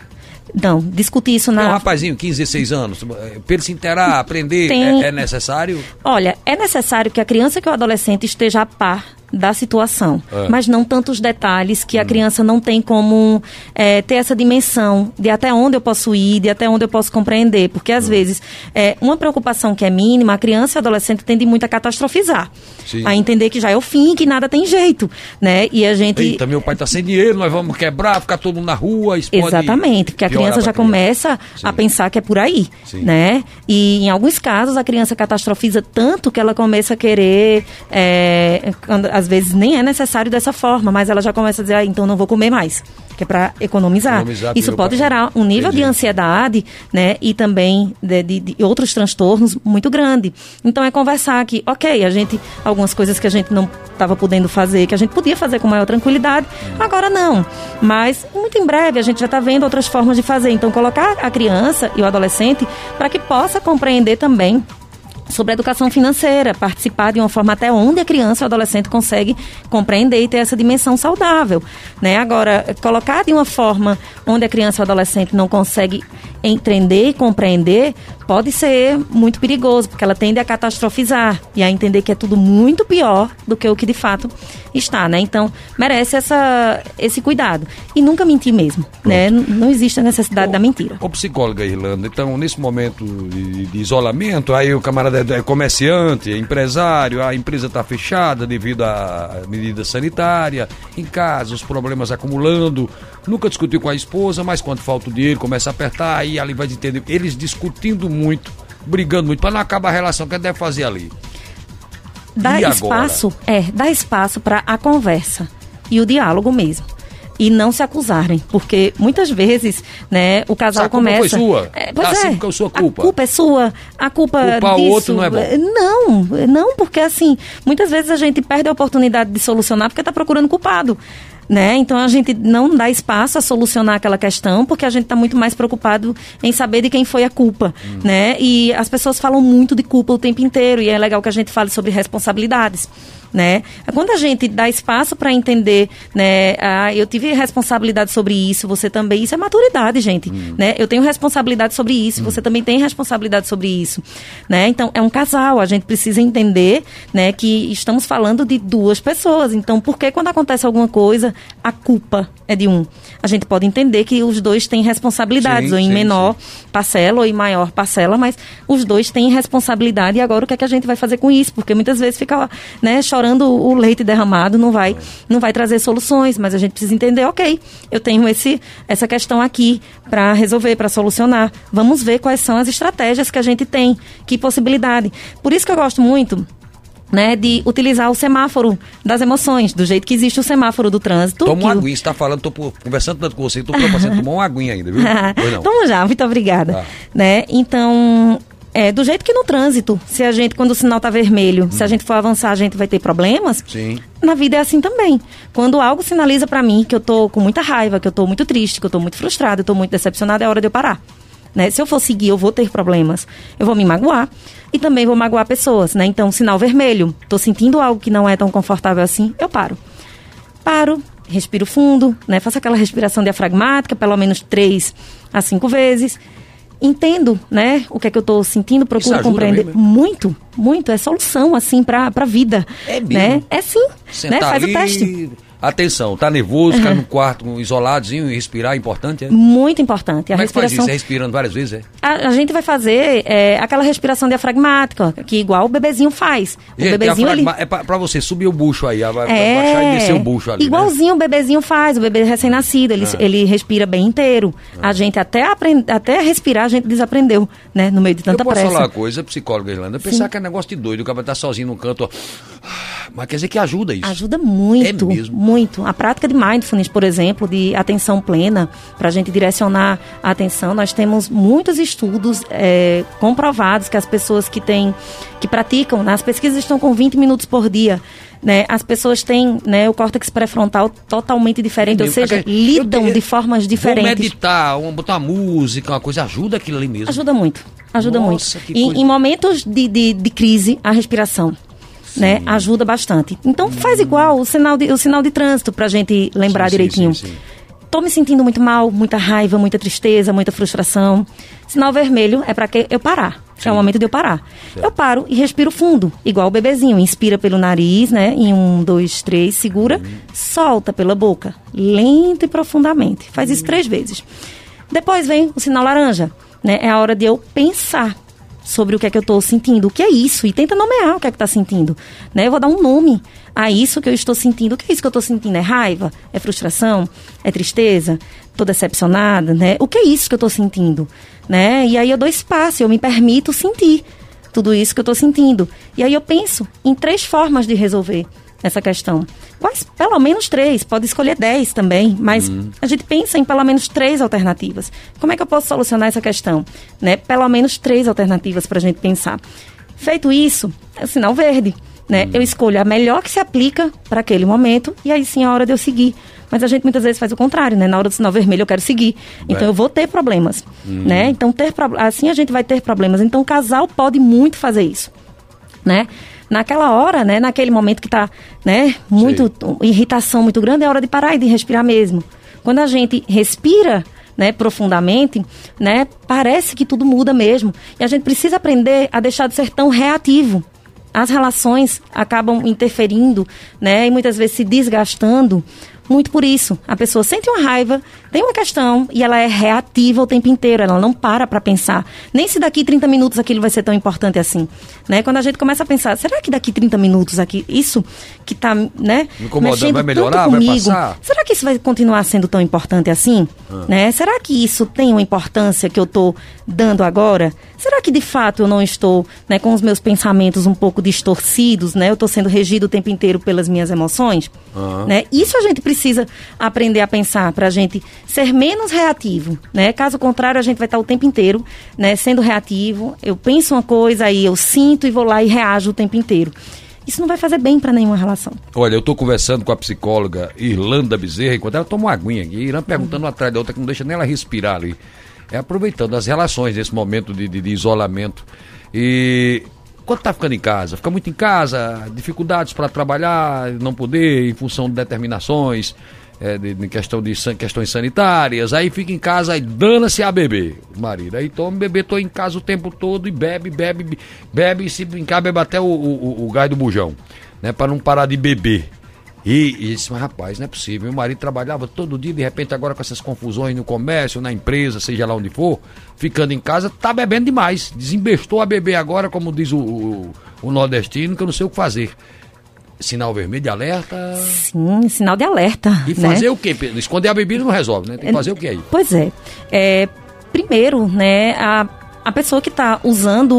Não, discutir isso na. É um rapazinho, 15, 16 anos, para ele se interar, aprender, Tem... é, é necessário? Olha, é necessário que a criança e o adolescente esteja a par da situação, é. mas não tantos detalhes que a hum. criança não tem como é, ter essa dimensão de até onde eu posso ir, de até onde eu posso compreender, porque às hum. vezes é, uma preocupação que é mínima, a criança e o adolescente tende muito a catastrofizar, Sim. a entender que já é o fim, que nada tem jeito, né? E a gente... Eita, meu pai está sem dinheiro, nós vamos quebrar, ficar todo mundo na rua, isso Exatamente, porque a criança já começa Sim. a pensar que é por aí, Sim. né? E em alguns casos a criança catastrofiza tanto que ela começa a querer, é, quando, às vezes nem é necessário dessa forma, mas ela já começa a dizer, ah, então não vou comer mais, que é para economizar. economizar. Isso pode gerar um nível Entendi. de ansiedade, né, e também de, de, de, outros transtornos muito grande. Então é conversar que, ok, a gente, algumas coisas que a gente não estava podendo fazer, que a gente podia fazer com maior tranquilidade, agora não. Mas muito em breve a gente já está vendo outras formas de fazer. Então colocar a criança e o adolescente para que possa compreender também sobre educação financeira, participar de uma forma até onde a criança ou adolescente consegue compreender e ter essa dimensão saudável. Né? Agora, colocar de uma forma onde a criança ou adolescente não consegue entender e compreender pode ser muito perigoso, porque ela tende a catastrofizar e a entender que é tudo muito pior do que o que de fato está, né? Então, merece essa, esse cuidado. E nunca mentir mesmo, né? Não existe a necessidade ô, da mentira. Ô, psicóloga Irlanda, então, nesse momento de, de isolamento, aí o camarada é comerciante, é empresário, a empresa está fechada devido à medida sanitária, em casa, os problemas acumulando, nunca discutiu com a esposa, mas quando falta o dinheiro, começa a apertar, aí ali vai entender. Eles discutindo muito, brigando muito, para não acabar a relação que deve fazer ali. Dá e espaço, agora? é, dá espaço para a conversa e o diálogo mesmo e não se acusarem, porque muitas vezes, né, o casal a começa. Culpa foi sua. É, pois assim, é. é sua culpa. A culpa é sua. A culpa Culpar disso, o outro não é bom. Não, não, porque assim, muitas vezes a gente perde a oportunidade de solucionar porque está procurando culpado. Né? Então a gente não dá espaço a solucionar aquela questão porque a gente está muito mais preocupado em saber de quem foi a culpa, hum. né? E as pessoas falam muito de culpa o tempo inteiro e é legal que a gente fale sobre responsabilidades né? Quando a gente dá espaço para entender, né? Ah, eu tive responsabilidade sobre isso, você também. Isso é maturidade, gente, hum. né? Eu tenho responsabilidade sobre isso, hum. você também tem responsabilidade sobre isso, né? Então é um casal, a gente precisa entender, né? Que estamos falando de duas pessoas. Então, por que quando acontece alguma coisa a culpa é de um? A gente pode entender que os dois têm responsabilidades, sim, ou em sim, menor sim. parcela ou em maior parcela, mas os dois têm responsabilidade. E agora o que é que a gente vai fazer com isso? Porque muitas vezes fica, né? chorando o leite derramado não vai, não vai trazer soluções, mas a gente precisa entender, ok, eu tenho esse, essa questão aqui para resolver, para solucionar. Vamos ver quais são as estratégias que a gente tem, que possibilidade. Por isso que eu gosto muito né, de utilizar o semáforo das emoções, do jeito que existe o semáforo do trânsito. Toma uma aguinha, você está falando, estou conversando tanto com você, estou preocupado, tomar uma aguinha ainda, viu? Toma já, muito obrigada. Tá. Né? Então, é, do jeito que no trânsito, se a gente, quando o sinal está vermelho, hum. se a gente for avançar, a gente vai ter problemas. Sim. Na vida é assim também. Quando algo sinaliza para mim que eu tô com muita raiva, que eu tô muito triste, que eu tô muito frustrada, eu tô muito decepcionada, é hora de eu parar. Né? Se eu for seguir, eu vou ter problemas. Eu vou me magoar e também vou magoar pessoas, né? Então, sinal vermelho, tô sentindo algo que não é tão confortável assim, eu paro. Paro, respiro fundo, né? Faço aquela respiração diafragmática, pelo menos três a cinco vezes entendo, né, o que é que eu estou sentindo, procuro compreender mesmo. muito, muito, é solução assim para a vida, é mesmo. né? É sim, Sentar né? Faz ali, o teste. Atenção, tá nervoso, ficar uhum. no quarto isoladozinho e respirar é importante, é? Muito importante. A Como respiração... é que faz isso? É respirando várias vezes, é? A, a gente vai fazer é, aquela respiração diafragmática, que igual o bebezinho faz. O gente, bebezinho ele... É pra, pra, você subir o bucho aí, é... baixar e descer o bucho ali, né? Igualzinho né? o bebezinho faz, o bebê recém-nascido, ele, ah. ele respira bem inteiro. Ah. A gente até, aprend... até respirar, a gente desaprendeu, né? No meio de tanta eu posso pressa. falar uma coisa, psicóloga Irlanda, pensar Sim. que é negócio de doido, o cara tá sozinho no canto, ó. Mas quer dizer que ajuda isso. Ajuda muito, é mesmo. muito. A prática de mindfulness, por exemplo, de atenção plena, para a gente direcionar a atenção, nós temos muitos estudos é, comprovados que as pessoas que têm, que praticam, né, as pesquisas estão com 20 minutos por dia. Né, as pessoas têm né, o córtex pré-frontal totalmente diferente, ou seja, lidam de formas diferentes. Vou meditar, botar uma música, uma coisa, ajuda aquilo ali mesmo. Ajuda muito, ajuda Nossa, muito. Em, em, momentos de, de, de crise, a respiração né? Ajuda bastante. Então faz igual o sinal de, o sinal de trânsito para a gente lembrar sim, direitinho. Sim, sim, Tô me sentindo muito mal, muita raiva, muita tristeza, muita frustração. Sinal vermelho é para que eu parar. É o momento de eu parar. Eu paro e respiro fundo, igual o bebezinho. Inspira pelo nariz, né? Em um, dois, três, segura, uhum. solta pela boca, lento e profundamente. Faz isso três vezes. Depois vem o sinal laranja, né? É a hora de eu pensar sobre o que é que eu estou sentindo. O que é isso? E tenta nomear o que é que está sentindo. Né? Eu vou dar um nome a isso que eu estou sentindo. O que é isso que eu estou sentindo? É raiva? É frustração? É tristeza? Estou decepcionada? Né? O que é isso que eu estou sentindo? Né? E aí eu dou espaço, eu me permito sentir tudo isso que eu estou sentindo. E aí eu penso em três formas de resolver essa questão. Quais? Pelo menos três, pode escolher dez também, mas uhum. a gente pensa em pelo menos três alternativas. Como é que eu posso solucionar essa questão? Né? Pelo menos três alternativas para a gente pensar. Feito isso, é o sinal verde. Né? Uhum. Eu escolho a melhor que se aplica para aquele momento e aí sim é a hora de eu seguir. Mas a gente muitas vezes faz o contrário, né? Na hora do sinal vermelho eu quero seguir. Então é. eu vou ter problemas, uhum. né? Então ter assim a gente vai ter problemas. Então o casal pode muito fazer isso, né? Naquela hora, né, naquele momento que está, né, muito Sim. irritação muito grande, é hora de parar e de respirar mesmo. Quando a gente respira, né, profundamente, né, parece que tudo muda mesmo. E a gente precisa aprender a deixar de ser tão reativo. as relações acabam interferindo, né? E muitas vezes se desgastando muito por isso. A pessoa sente uma raiva, tem uma questão e ela é reativa o tempo inteiro, ela não para para pensar. Nem se daqui 30 minutos aquilo vai ser tão importante assim. Né? Quando a gente começa a pensar, será que daqui 30 minutos aqui, isso que está né, mexendo vai melhorar, comigo, vai passar? será que isso vai continuar sendo tão importante assim? Ah. Né? Será que isso tem uma importância que eu estou dando agora? Será que de fato eu não estou né, com os meus pensamentos um pouco distorcidos? Né? Eu estou sendo regido o tempo inteiro pelas minhas emoções? Uhum. Né? Isso a gente precisa aprender a pensar para a gente ser menos reativo. Né? Caso contrário, a gente vai estar o tempo inteiro né, sendo reativo. Eu penso uma coisa, aí eu sinto e vou lá e reajo o tempo inteiro. Isso não vai fazer bem para nenhuma relação. Olha, eu estou conversando com a psicóloga Irlanda Bezerra, enquanto ela toma uma aguinha aqui, Irã perguntando uhum. atrás da outra, que não deixa nem ela respirar ali é aproveitando as relações nesse momento de, de, de isolamento. E quando está ficando em casa, fica muito em casa, dificuldades para trabalhar, não poder, em função de determinações, é, de, de, questão de san, questões sanitárias, aí fica em casa e dana-se a beber, marido. Aí toma bebê, tô em casa o tempo todo e bebe, bebe, bebe, e se brincar, bebe até o, o, o, o gás do bujão, né? Para não parar de beber. E, e disse, mas rapaz, não é possível. Meu marido trabalhava todo dia, de repente agora com essas confusões no comércio, na empresa, seja lá onde for, ficando em casa, tá bebendo demais. Desembestou a beber agora, como diz o, o, o nordestino, que eu não sei o que fazer. Sinal vermelho de alerta? Sim, sinal de alerta. E né? fazer o quê? Esconder a bebida não resolve, né? Tem que fazer o que aí? Pois é. é primeiro, né, a a pessoa que está usando,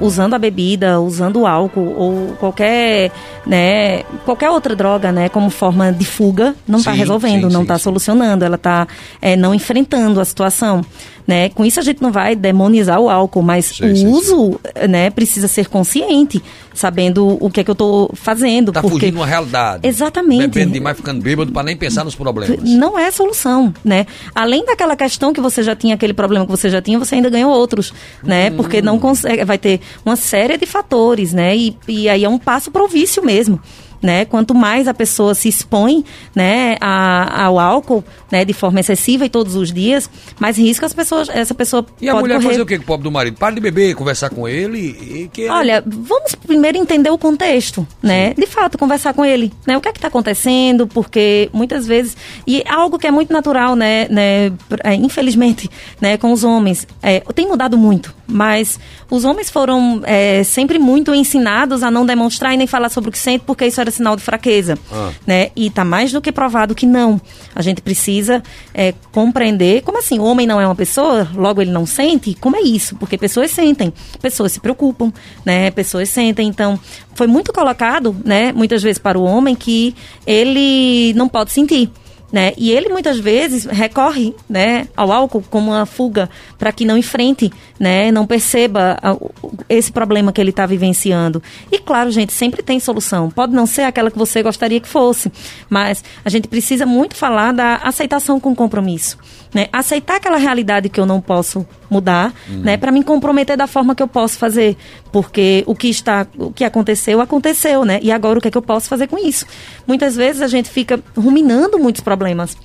usando a bebida, usando o álcool ou qualquer, né, qualquer outra droga, né, como forma de fuga, não está resolvendo, sim, não está solucionando, ela está é, não enfrentando a situação. Né? Com isso a gente não vai demonizar o álcool, mas sim, o sim, uso sim. Né, precisa ser consciente, sabendo o que é que eu estou fazendo. Está porque... fugindo uma realidade. Exatamente. Bebendo demais, ficando bêbado para nem pensar nos problemas. Não é solução, né? Além daquela questão que você já tinha, aquele problema que você já tinha, você ainda ganhou outros, né? Hum. Porque não consegue, vai ter uma série de fatores, né? E, e aí é um passo para o vício mesmo né? Quanto mais a pessoa se expõe, né, a, ao álcool, né, de forma excessiva e todos os dias, mais risco as pessoas, essa pessoa E a mulher correr. fazer o que com o pobre do marido? Para de beber, conversar com ele e que Olha, vamos primeiro entender o contexto, né? Sim. De fato, conversar com ele, né? O que é que está acontecendo? Porque muitas vezes e algo que é muito natural, né, né, é, infelizmente, né, com os homens, é, tem mudado muito, mas os homens foram é, sempre muito ensinados a não demonstrar e nem falar sobre o que sente, porque isso era sinal de fraqueza, ah. né? E está mais do que provado que não. A gente precisa é, compreender como assim, o homem não é uma pessoa, logo ele não sente. Como é isso? Porque pessoas sentem, pessoas se preocupam, né? Pessoas sentem. Então, foi muito colocado, né? Muitas vezes para o homem que ele não pode sentir né? E ele muitas vezes recorre, né, ao álcool como uma fuga para que não enfrente, né, não perceba esse problema que ele está vivenciando. E claro, gente, sempre tem solução. Pode não ser aquela que você gostaria que fosse, mas a gente precisa muito falar da aceitação com compromisso. Né? Aceitar aquela realidade que eu não posso mudar, uhum. né? Para me comprometer da forma que eu posso fazer, porque o que está, o que aconteceu, aconteceu, né? E agora o que é que eu posso fazer com isso? Muitas vezes a gente fica ruminando muitos problemas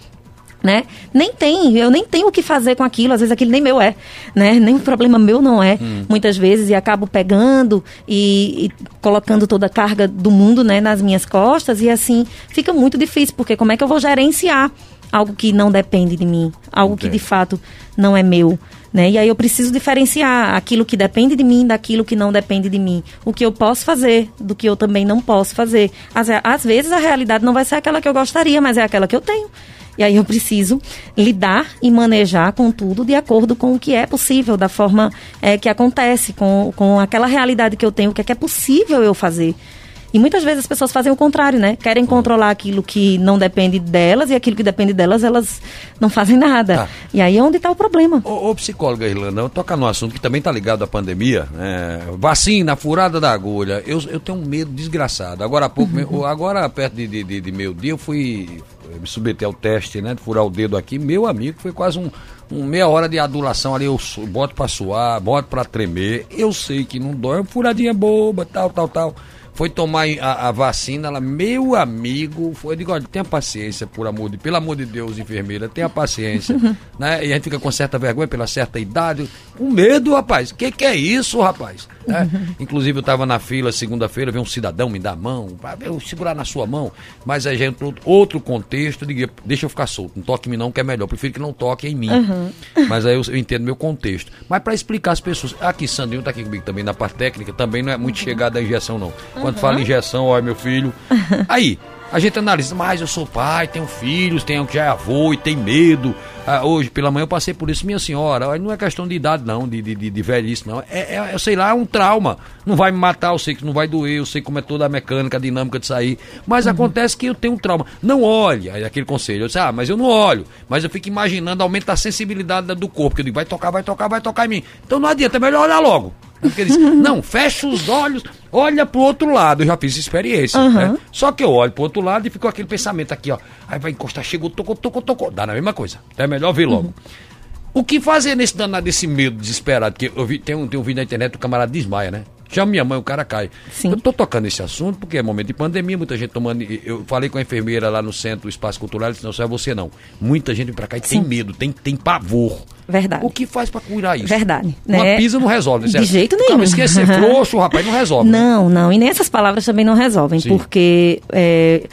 né? Nem tem, eu nem tenho o que fazer com aquilo, às vezes aquilo nem meu é, né? Nem o problema meu não é, hum. muitas vezes, e acabo pegando e, e, colocando toda a carga do mundo, né, nas minhas costas, e assim fica muito difícil, porque como é que eu vou gerenciar algo que não depende de mim, algo que de fato não é meu. Né? E aí eu preciso diferenciar aquilo que depende de mim daquilo que não depende de mim. O que eu posso fazer do que eu também não posso fazer. Às, às vezes a realidade não vai ser aquela que eu gostaria, mas é aquela que eu tenho. E aí eu preciso lidar e manejar com tudo de acordo com o que é possível, da forma é, que acontece, com, com aquela realidade que eu tenho, o que é, que é possível eu fazer. E muitas vezes as pessoas fazem o contrário, né? Querem controlar aquilo que não depende delas e aquilo que depende delas, elas não fazem nada. Tá. E aí é onde está o problema. Ô, ô psicóloga Irlanda, eu tocar no assunto que também está ligado à pandemia. Né? Vacina, furada da agulha. Eu, eu tenho um medo desgraçado. Agora há pouco, uhum. agora perto de, de, de, de meu dia, eu fui me submeter ao teste, né? De furar o dedo aqui. Meu amigo, foi quase um, um meia hora de adulação ali. Eu boto para suar, boto para tremer. Eu sei que não dói, é uma furadinha boba, tal, tal, tal. Foi tomar a, a vacina, ela, meu amigo, foi, eu digo, olha, tenha paciência, por amor de, pelo amor de Deus, enfermeira, tenha paciência, né? E a gente fica com certa vergonha pela certa idade, com medo, rapaz. Que que é isso, rapaz? Né? Inclusive eu estava na fila segunda-feira, veio um cidadão me dar a mão, eu segurar na sua mão, mas a gente outro contexto, diga, deixa eu ficar solto, não toque em mim não, que é melhor, prefiro que não toque em mim. Uhum. Mas aí eu, eu, entendo meu contexto. Mas para explicar as pessoas, aqui Sandrinho está aqui comigo também na parte técnica, também não é muito chegada a injeção não. Quando uhum. fala injeção, olha meu filho. Aí, a gente analisa, mas eu sou pai, tenho filhos, tenho que já é avô e tem medo. Ah, hoje, pela manhã, eu passei por isso. Minha senhora, não é questão de idade, não, de, de, de velhice, não. É, é, sei lá, é um trauma. Não vai me matar, eu sei que não vai doer, eu sei como é toda a mecânica, a dinâmica de sair. Mas uhum. acontece que eu tenho um trauma. Não olhe, aí aquele conselho. Eu disse, ah, mas eu não olho. Mas eu fico imaginando, aumenta a sensibilidade do corpo. Que eu digo, vai tocar, vai tocar, vai tocar em mim. Então não adianta, é melhor olhar logo. Porque diz, não, fecha os olhos, olha pro outro lado. Eu já fiz experiência. Uhum. Né? Só que eu olho pro outro lado e ficou aquele pensamento aqui, ó. Aí vai encostar, chegou, tocou, tocou, tocou. Dá na mesma coisa. Então é melhor ver logo. Uhum. O que fazer nesse danado desse medo desesperado? Que eu vi, tem, um, tem um vídeo na internet do camarada desmaia, né? Chama minha mãe, o cara cai. Sim. Eu tô tocando esse assunto porque é momento de pandemia, muita gente tomando. Eu falei com a enfermeira lá no centro do espaço cultural, ela disse, não, só é você não. Muita gente vem pra cá e Sim. tem medo, tem, tem pavor. Verdade. O que faz para curar isso? Verdade. Uma né? pisa não resolve. Certo? De jeito nenhum. Não, esquecer frouxo, o rapaz não resolve. Né? Não, né? não. E nem essas palavras também não resolvem, Sim. porque é,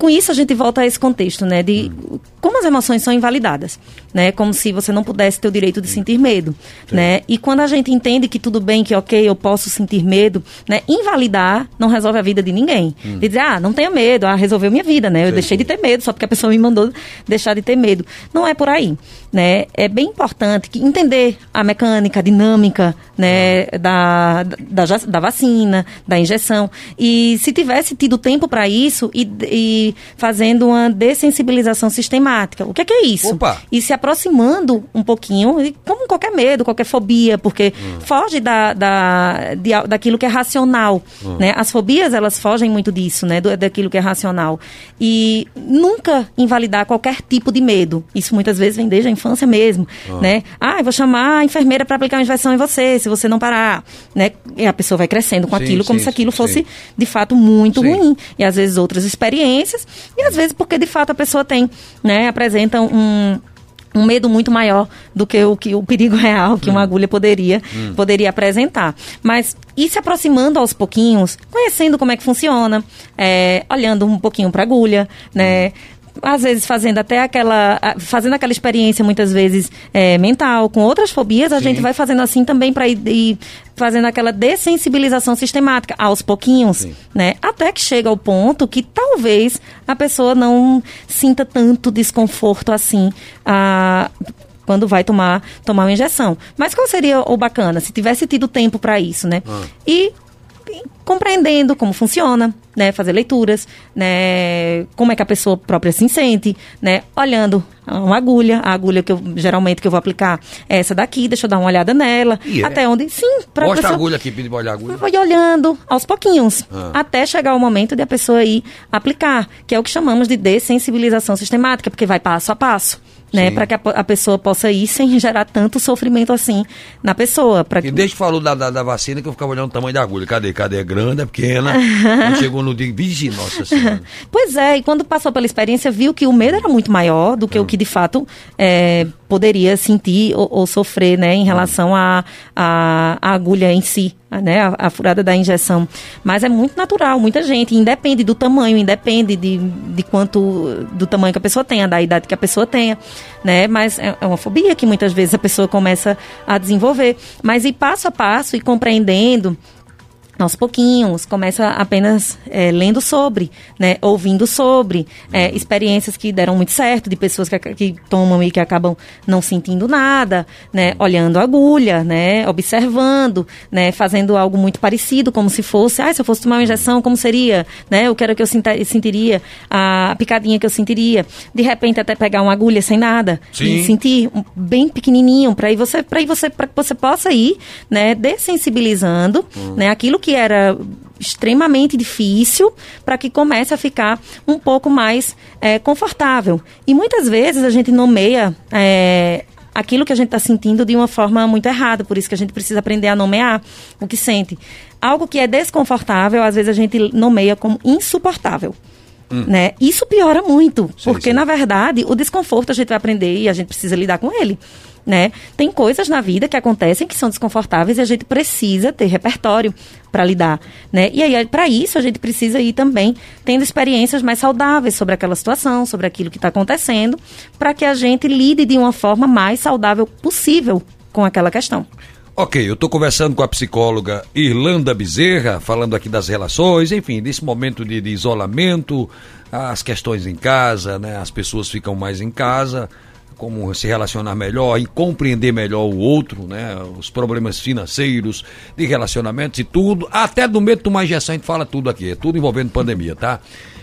com isso a gente volta a esse contexto, né, de como as emoções são invalidadas, né, como se você não pudesse ter o direito de sentir medo, Sim. né, e quando a gente entende que tudo bem, que ok, eu posso sentir medo, né, invalidar não resolve a vida de ninguém. Hum. De dizer, ah, não tenha medo, ah, resolveu minha vida, né, eu Sim. deixei de ter medo só porque a pessoa me mandou deixar de ter medo. Não é por aí, né, é bem importante que entender a mecânica, a dinâmica, né, da, da, da vacina, da injeção, e se tivesse tido tempo para isso e, e fazendo uma dessensibilização sistemática. O que é, que é isso? Opa. E se aproximando um pouquinho, como qualquer medo, qualquer fobia, porque hum. foge da, da, de, daquilo que é racional. Hum. Né? As fobias, elas fogem muito disso, né? Do, daquilo que é racional. E nunca invalidar qualquer tipo de medo. Isso muitas vezes vem desde a infância mesmo. Hum. Né? Ah, vou chamar a enfermeira para aplicar uma injeção em você, se você não parar. Né? E a pessoa vai crescendo com sim, aquilo como sim, se aquilo fosse, sim. de fato, muito ruim. E às vezes outras experiências e às vezes porque de fato a pessoa tem, né, apresenta um, um medo muito maior do que o, que o perigo real que hum. uma agulha poderia, hum. poderia apresentar. Mas ir se aproximando aos pouquinhos, conhecendo como é que funciona, é, olhando um pouquinho para a agulha, né? Às vezes fazendo até aquela fazendo aquela experiência muitas vezes é, mental com outras fobias a Sim. gente vai fazendo assim também para ir, ir, fazendo aquela dessensibilização sistemática aos pouquinhos Sim. né até que chega ao ponto que talvez a pessoa não sinta tanto desconforto assim a quando vai tomar tomar uma injeção mas qual seria o bacana se tivesse tido tempo para isso né ah. e compreendendo como funciona, né, fazer leituras, né, como é que a pessoa própria se sente, né, olhando uma agulha, a agulha que eu geralmente que eu vou aplicar é essa daqui, deixa eu dar uma olhada nela, yeah. É? até onde, sim, para Mostra pessoa, a agulha aqui, pede olhar a agulha. Vou olhando aos pouquinhos, ah. até chegar o momento de a pessoa ir aplicar, que é o que chamamos de dessensibilização sistemática, porque vai passo a passo né? Para que a, a, pessoa possa ir sem gerar tanto sofrimento assim na pessoa. Pra... E desde que falou da, da, da, vacina que eu ficava olhando o tamanho da agulha. Cadê? Cadê? É grande, é pequena? chegou no dia, vigi, nossa senhora. pois é, e quando passou pela experiência, viu que o medo era muito maior do que hum. o que de fato é, poderia sentir ou, ou, sofrer, né? Em relação à a, a, a, agulha em si né, a, a, furada da injeção. Mas é muito natural, muita gente, independe do tamanho, independe de, de quanto, do tamanho que a pessoa tenha, da idade que a pessoa tenha, né, mas é, é uma fobia que muitas vezes a pessoa começa a desenvolver. Mas ir passo a passo e compreendendo aos pouquinhos, começa apenas é, lendo sobre, né, ouvindo sobre, é, experiências que deram muito certo, de pessoas que, que, tomam e que acabam não sentindo nada, né, olhando a agulha, né, observando, né, fazendo algo muito parecido, como se fosse, ah, se eu fosse tomar uma injeção, como seria, né, o que era que eu sentiria, a picadinha que eu sentiria, de repente até pegar uma agulha sem nada Sim. e sentir bem pequenininho, para aí você, para você, para que você possa ir, né, dessensibilizando, hum. né, aquilo que que era extremamente difícil para que comece a ficar um pouco mais é, confortável. E muitas vezes a gente nomeia é, aquilo que a gente está sentindo de uma forma muito errada. Por isso que a gente precisa aprender a nomear o que sente. Algo que é desconfortável, às vezes a gente nomeia como insuportável. Hum. Né? Isso piora muito, sim, porque sim. na verdade o desconforto a gente vai aprender e a gente precisa lidar com ele né? Tem coisas na vida que acontecem que são desconfortáveis e a gente precisa ter repertório para lidar, né? E aí, para isso, a gente precisa ir também tendo experiências mais saudáveis sobre aquela situação, sobre aquilo que está acontecendo, para que a gente lide de uma forma mais saudável possível com aquela questão. Ok, eu estou conversando com a psicóloga Irlanda Bezerra, falando aqui das relações, enfim, desse momento de, de isolamento, as questões em casa, né? As pessoas ficam mais em casa como se relacionar melhor e compreender melhor o outro, né? Os problemas financeiros, de relacionamentos e tudo. Até do medo de tomar injeção, a gente fala tudo aqui. É tudo envolvendo pandemia, tá?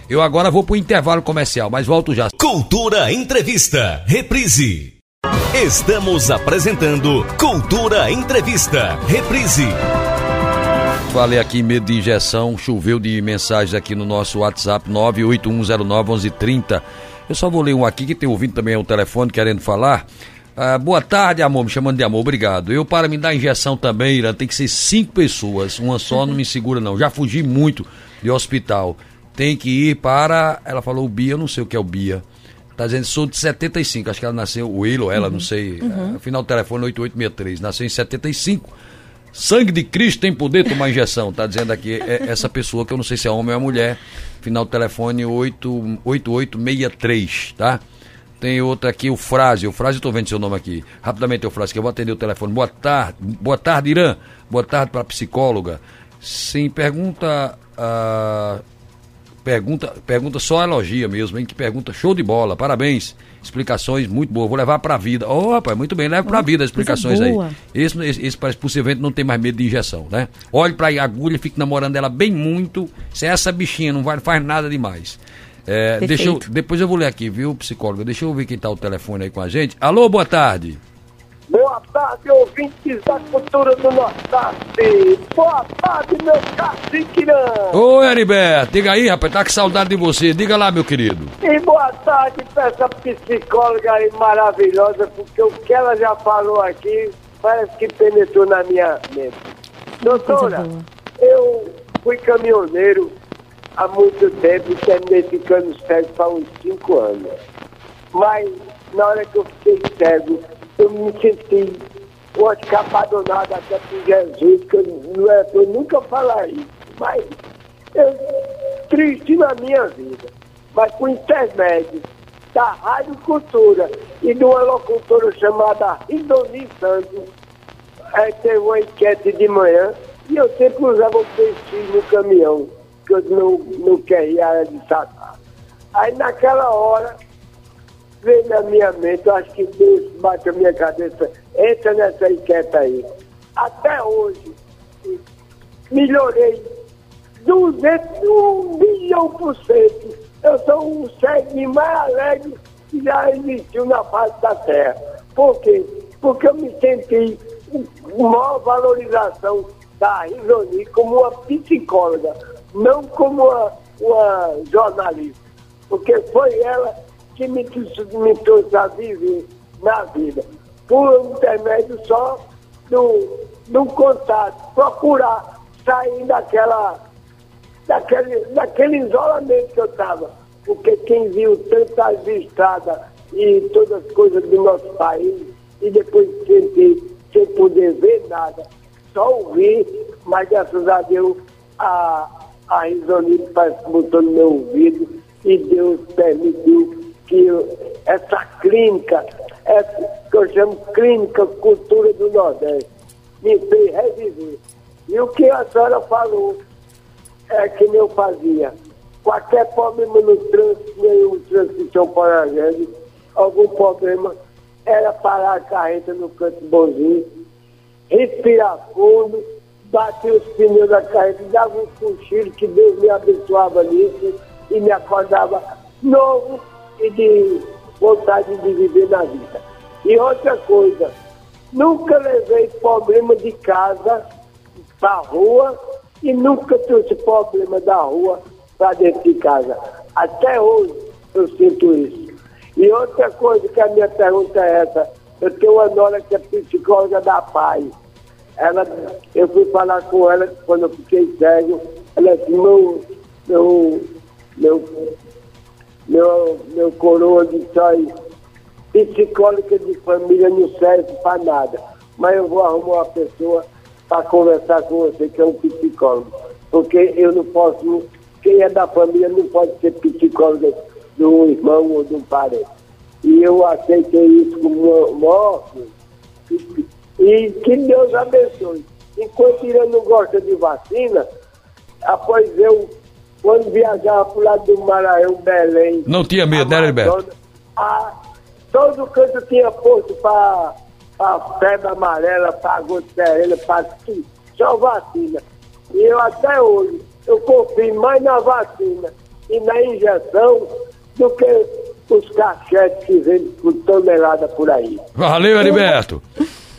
Eu agora vou pro intervalo comercial, mas volto já. Cultura Entrevista, reprise. Estamos apresentando Cultura Entrevista, reprise. Falei aqui medo de injeção, choveu de mensagens aqui no nosso WhatsApp 981091130. Eu só vou ler um aqui que tem ouvido também o telefone querendo falar. Ah, boa tarde, amor, me chamando de amor, obrigado. Eu, para me dar injeção também, Irã, tem que ser cinco pessoas, uma só não me segura não. Já fugi muito de hospital. Tem que ir para, ela falou o Bia, eu não sei o que é o Bia. Tá dizendo, sou de 75, acho que ela nasceu, o ele ou ela, uhum. não sei. Uhum. É, final do telefone 8863, nasceu em 75. Sangue de Cristo tem poder tomar injeção, tá dizendo aqui é essa pessoa que eu não sei se é homem ou é mulher. Final do telefone 8, 8863, tá? Tem outra aqui, o Frase. O Frase, eu tô vendo seu nome aqui. Rapidamente, o Frase, que eu vou atender o telefone. Boa tarde. Boa tarde, Irã. Boa tarde para psicóloga. Sim, pergunta. Uh, pergunta, pergunta só elogia mesmo, hein? Que pergunta show de bola. Parabéns. Explicações muito boas. Vou levar para a vida. Ô, oh, rapaz, muito bem, leva para a vida as explicações aí. Esse, esse, esse parece possivelmente não tem mais medo de injeção, né? Olhe para a agulha, fique namorando ela bem muito. Se é essa bichinha não vai, faz nada demais. É, deixa eu, depois eu vou ler aqui, viu, psicóloga? Deixa eu ver quem tá o telefone aí com a gente. Alô, boa tarde. Boa tarde, ouvintes da cultura do Nordeste. Boa tarde, meu cacique Oi, Heriberto. Diga aí, rapaz, tá com saudade de você. Diga lá, meu querido. E boa tarde pra essa psicóloga aí maravilhosa, porque o que ela já falou aqui parece que penetrou na minha mente. Doutora, eu fui caminhoneiro há muito tempo e terminei ficando cego há uns 5 anos. Mas na hora que eu fiquei cego, eu me senti, pode ficar abandonado até por Jesus, que eu, não é, eu nunca falar isso, mas eu, triste na minha vida. Mas por intermédio da Rádio Cultura e de uma locutora chamada Idoni Santos, é, teve uma enquete de manhã e eu sempre usava o peixe no caminhão, que eu não, não queria de. Aí naquela hora veio na minha mente, eu acho que Deus bate a minha cabeça, entra nessa enquete aí. Até hoje, melhorei 200, 1 bilhão por cento. Eu sou um cego mais alegre que já existiu na face da Terra. Por quê? Porque eu me senti uma maior valorização da Risoni como uma psicóloga, não como uma, uma jornalista. Porque foi ela que me, me trouxe a viver na vida. Por intermédio só do, do contato, procurar sair daquela, daquele, daquele isolamento que eu estava. Porque quem viu tantas estradas e todas as coisas do nosso país, e depois senti sem poder ver nada, só ouvir, mas graças a Deus a, a Risonite botou no meu ouvido e Deus permitiu que essa clínica, essa, que eu chamo Clínica Cultura do Nordeste, me fez reviver. E o que a senhora falou é que eu fazia. Qualquer problema no trânsito, nenhum transmissão paragélica, algum problema, era parar a carreta no canto bonzinho, respirar fundo, bater os pneus da carreta, dava um cochilo que Deus me abençoava nisso e me acordava novo e de vontade de viver na vida. E outra coisa, nunca levei problema de casa para rua e nunca trouxe problema da rua para dentro de casa. Até hoje eu sinto isso. E outra coisa que a minha pergunta é essa, eu tenho uma nora que é psicóloga da paz. Ela, eu fui falar com ela quando eu fiquei cego. Ela disse, meu, meu, meu, meu, meu coroa disse, olha, psicóloga de família não serve para nada. Mas eu vou arrumar uma pessoa para conversar com você, que é um psicólogo. Porque eu não posso, quem é da família não pode ser psicóloga de um irmão ou de um parente. E eu aceitei isso como morte. E que Deus abençoe. Enquanto ele não gosta de vacina, após eu, quando viajava para o lado do Maranhão, Belém. Não tinha medo, né, Heriberto? A, todo canto tinha posto para febre amarela, para gota serena, para só vacina. E eu até hoje, eu confio mais na vacina e na injeção do que os cachetes que vendem por tonelada por aí. Valeu, Heriberto.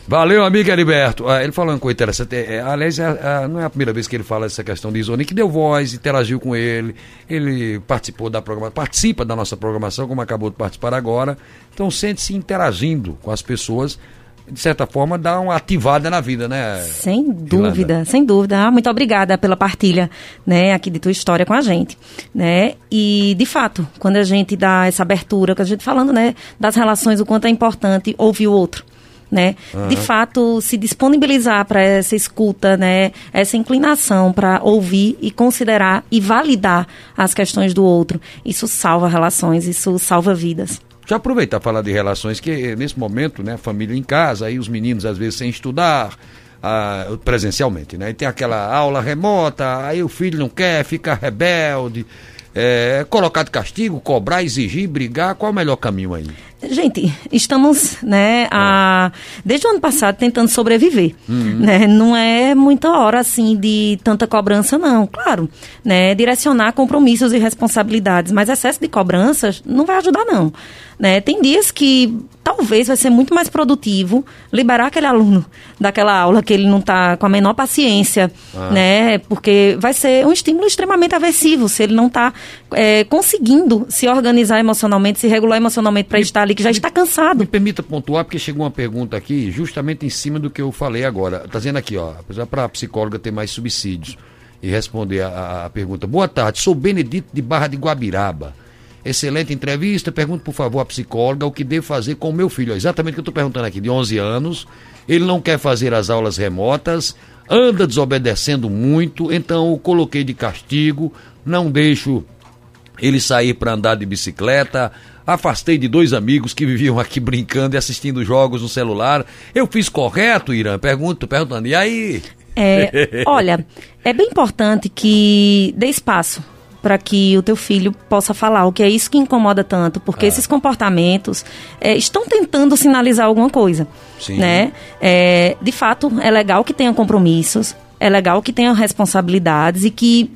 Valeu, amigo Heriberto. Ah, ele falou uma coisa interessante. É, é, aliás, é, é, não é a primeira vez que ele fala essa questão de Isoni, que deu voz, interagiu com ele. Ele participou da programação, participa da nossa programação, como acabou de participar agora. Então, sente-se interagindo com as pessoas de certa forma, dá uma ativada na vida, né? Sem dúvida, Irlanda? sem dúvida. Ah, muito obrigada pela partilha, né, aqui de tua história com a gente, né? E, de fato, quando a gente dá essa abertura, que a gente falando, né, das relações, o quanto é importante ouvir o outro, né? Uhum. De fato, se disponibilizar para essa escuta, né? Essa inclinação para ouvir e considerar e validar as questões do outro. Isso salva relações, isso salva vidas. Já aproveitar falar de relações que nesse momento, né, família em casa, aí os meninos às vezes sem estudar, ah, presencialmente, né? E tem aquela aula remota, aí o filho não quer, fica rebelde, é, colocar de castigo, cobrar, exigir, brigar, qual é o melhor caminho aí? Gente, estamos, né, a, desde o ano passado tentando sobreviver, uhum. né? Não é muita hora, assim, de tanta cobrança, não. Claro, né, direcionar compromissos e responsabilidades, mas excesso de cobranças não vai ajudar, não. Né? Tem dias que talvez vai ser muito mais produtivo liberar aquele aluno daquela aula que ele não está com a menor paciência, ah. né? Porque vai ser um estímulo extremamente aversivo se ele não está é, conseguindo se organizar emocionalmente, se regular emocionalmente para estar ali, que já me, está cansado. Me permita pontuar, porque chegou uma pergunta aqui, justamente em cima do que eu falei agora. Está dizendo aqui, ó, apesar para a psicóloga ter mais subsídios e responder a, a pergunta. Boa tarde, sou Benedito de Barra de Guabiraba. Excelente entrevista. Pergunto, por favor, à psicóloga o que devo fazer com o meu filho. É exatamente o que eu estou perguntando aqui, de 11 anos. Ele não quer fazer as aulas remotas, anda desobedecendo muito, então o coloquei de castigo, não deixo ele sair para andar de bicicleta. Afastei de dois amigos que viviam aqui brincando e assistindo jogos no celular. Eu fiz correto, Irã? Pergunto, perguntando. E aí? É, olha, é bem importante que dê espaço para que o teu filho possa falar, o que é isso que incomoda tanto, porque ah. esses comportamentos é, estão tentando sinalizar alguma coisa, Sim. né? É, de fato, é legal que tenha compromissos, é legal que tenha responsabilidades e que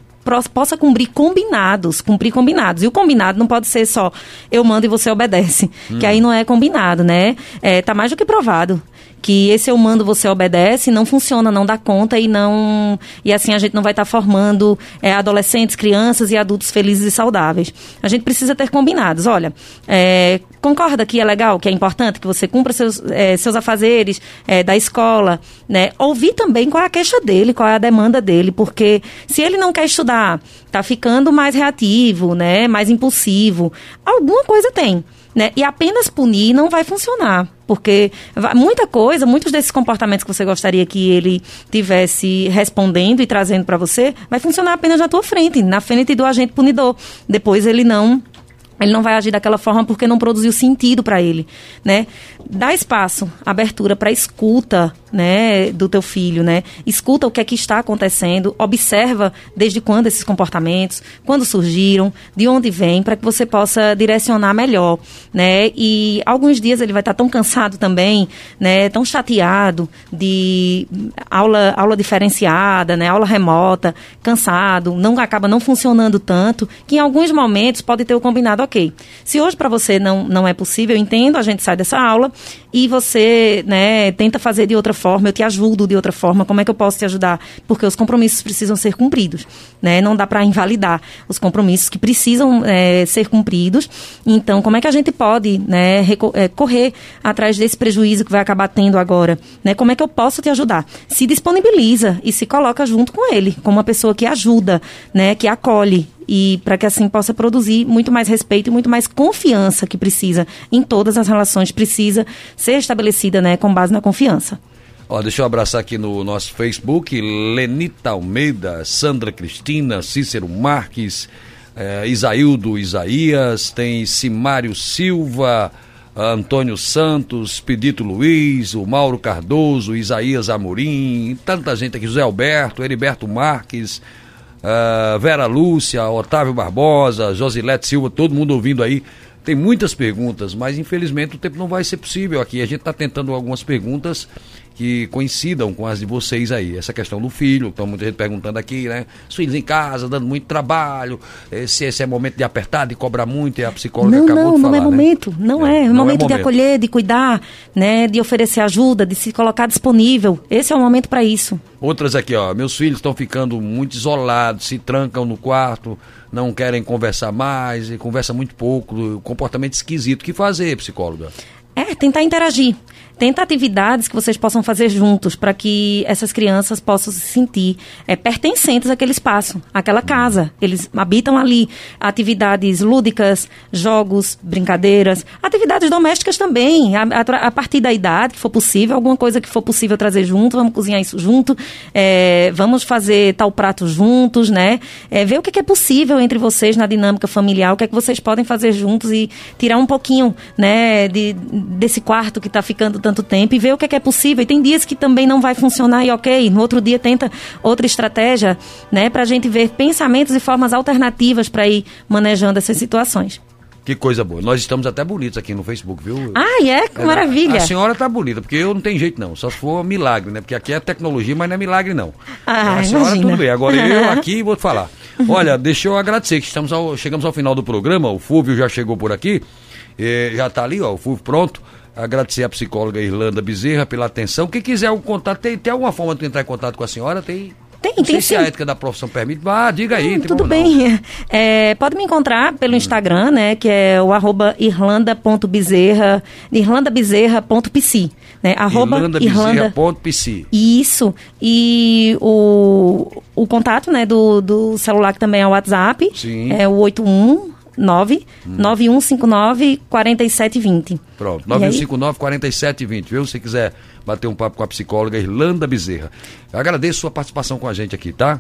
possa cumprir combinados, cumprir combinados. E o combinado não pode ser só eu mando e você obedece, hum. que aí não é combinado, né? É, tá mais do que provado que esse eu mando, você obedece, não funciona, não dá conta e não. E assim a gente não vai estar tá formando é, adolescentes, crianças e adultos felizes e saudáveis. A gente precisa ter combinados. Olha, é, concorda que é legal, que é importante que você cumpra seus, é, seus afazeres é, da escola, né? Ouvir também qual é a queixa dele, qual é a demanda dele, porque se ele não quer estudar, tá ficando mais reativo, né? Mais impulsivo, alguma coisa tem. Né? E apenas punir não vai funcionar. Porque muita coisa, muitos desses comportamentos que você gostaria que ele tivesse respondendo e trazendo para você, vai funcionar apenas na tua frente, na frente do agente punidor. Depois ele não ele não vai agir daquela forma porque não produziu sentido para ele, né? Dá espaço, abertura para escuta, né, do teu filho, né? Escuta o que é que está acontecendo, observa desde quando esses comportamentos, quando surgiram, de onde vêm, para que você possa direcionar melhor, né? E alguns dias ele vai estar tão cansado também, né, tão chateado de aula aula diferenciada, né, aula remota, cansado, não acaba não funcionando tanto, que em alguns momentos pode ter o combinado ok. Se hoje para você não, não é possível, eu entendo, a gente sai dessa aula e você né, tenta fazer de outra forma, eu te ajudo de outra forma, como é que eu posso te ajudar? Porque os compromissos precisam ser cumpridos, né? Não dá para invalidar os compromissos que precisam é, ser cumpridos. Então, como é que a gente pode, né, é, correr atrás desse prejuízo que vai acabar tendo agora? Né? Como é que eu posso te ajudar? Se disponibiliza e se coloca junto com ele, como uma pessoa que ajuda, né, que acolhe, e para que assim possa produzir muito mais respeito e muito mais confiança que precisa em todas as relações precisa ser estabelecida, né, com base na confiança. Ó, deixa eu abraçar aqui no nosso Facebook Lenita Almeida, Sandra Cristina, Cícero Marques, eh, Isaildo Isaías, tem Simário Silva, Antônio Santos, Pedito Luiz, o Mauro Cardoso, Isaías Amorim, tanta gente aqui, José Alberto, Heriberto Marques, uh, Vera Lúcia, Otávio Barbosa, Josilete Silva, todo mundo ouvindo aí. Tem muitas perguntas, mas infelizmente o tempo não vai ser possível aqui. A gente está tentando algumas perguntas que coincidam com as de vocês aí. Essa questão do filho, estão muita gente perguntando aqui, né? Os filhos em casa, dando muito trabalho, se esse é momento de apertar, de cobrar muito, e a psicóloga não, acabou não, de falar, Não, não é momento, né? não é. É, é momento, é de acolher, de cuidar, né? De oferecer ajuda, de se colocar disponível. Esse é o momento para isso. Outras aqui, ó. Meus filhos estão ficando muito isolados, se trancam no quarto, não querem conversar mais, e conversa muito pouco, comportamento esquisito. O que fazer, psicóloga? É, tentar interagir. Tenta atividades que vocês possam fazer juntos para que essas crianças possam se sentir é, pertencentes àquele espaço, àquela casa. Eles habitam ali. Atividades lúdicas, jogos, brincadeiras, atividades domésticas também, a, a, a, partir da idade que for possível, alguma coisa que for possível trazer junto, vamos cozinhar isso junto, é, vamos fazer tal prato juntos, né? É, ver o que é, é possível entre vocês na dinâmica familiar, o que é que vocês podem fazer juntos e tirar um pouquinho, né, de, desse quarto que está ficando tanto tempo e ver o que é, que é possível. E tem dias que também não vai funcionar e ok, no outro dia tenta outra estratégia, né, para a gente ver pensamentos e formas alternativas para ir manejando essas situações. Que coisa boa. Nós estamos até bonitos aqui no Facebook, viu? Ah, é? Que maravilha. A senhora tá bonita, porque eu não tenho jeito não. Só se for milagre, né? Porque aqui é tecnologia, mas não é milagre não. Ah, a senhora imagina. tudo bem. Agora eu aqui vou te falar. Olha, deixa eu agradecer que estamos ao, chegamos ao final do programa. O Fúvio já chegou por aqui. Eh, já está ali, ó, o Fúvio pronto. Agradecer a psicóloga Irlanda Bezerra pela atenção. Quem quiser algum contato, tem, tem alguma forma de entrar em contato com a senhora? Tem? Tem, não tem se a ética da profissão permite. Ah, diga aí. Hum, tudo bem. É, pode me encontrar pelo hum. Instagram, né? Que é o arroba irlanda.bezerra, irlandabezerra.pc. Né, arroba irlandabezerra.pc. Isso. E o, o contato né, do, do celular que também é o WhatsApp. Sim. É o 81 9 9159 4720. Pronto, 9159 4720, viu? Se quiser bater um papo com a psicóloga Irlanda Bezerra. Eu agradeço sua participação com a gente aqui, tá?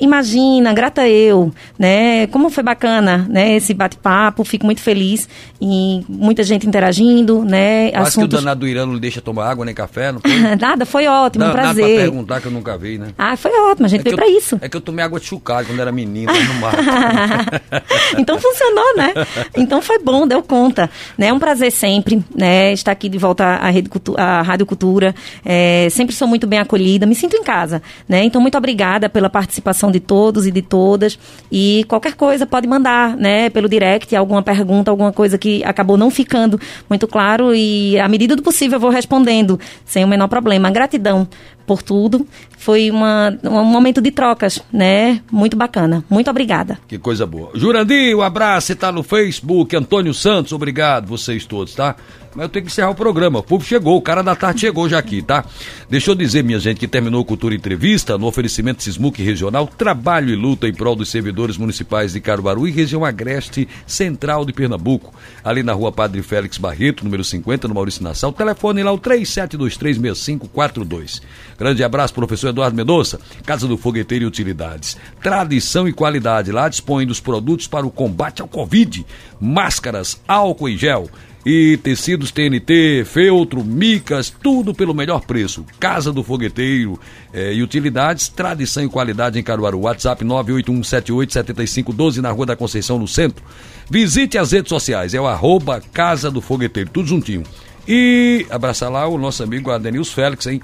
Imagina, grata eu, né? Como foi bacana, né? Esse bate-papo, fico muito feliz e muita gente interagindo, né? Acho Assuntos... que o danado do Irã não deixa tomar água nem café, não foi? nada, foi ótimo, não, um prazer. Nada pra perguntar que eu nunca vi, né? Ah, foi ótimo, a gente é veio pra eu, isso. É que eu tomei água de chucalho quando era menino, no mar. então funcionou, né? Então foi bom, deu conta. Né? É um prazer sempre, né? Estar aqui de volta à, Rede Cultu à Rádio Cultura. É, sempre sou muito bem acolhida, me sinto em casa, né? Então muito obrigada pela participação de todos e de todas. E qualquer coisa pode mandar, né, pelo direct, alguma pergunta, alguma coisa que acabou não ficando muito claro. E à medida do possível eu vou respondendo, sem o menor problema. Gratidão por tudo. Foi uma, um momento de trocas, né? Muito bacana. Muito obrigada. Que coisa boa. Jurandir, um abraço. Você tá no Facebook. Antônio Santos, obrigado. Vocês todos, tá? Mas eu tenho que encerrar o programa. O povo chegou, o cara da tarde chegou já aqui, tá? Deixa eu dizer, minha gente, que terminou Cultura Entrevista no oferecimento Sismuc Regional, trabalho e luta em prol dos servidores municipais de Caruaru e região agreste central de Pernambuco. Ali na rua Padre Félix Barreto, número 50, no Maurício Nassau. Telefone lá o 37236542. Grande abraço, professor Eduardo Mendonça. Casa do Fogueteiro e Utilidades. Tradição e qualidade. Lá dispõe dos produtos para o combate ao Covid. Máscaras, álcool e gel e tecidos TNT, feltro, micas, tudo pelo melhor preço. Casa do Fogueteiro eh, e utilidades, tradição e qualidade em Caruaru. WhatsApp 981787512 na Rua da Conceição, no centro. Visite as redes sociais, é o arroba Casa do Fogueteiro, tudo juntinho. E abraçar lá o nosso amigo Adenils Félix, hein?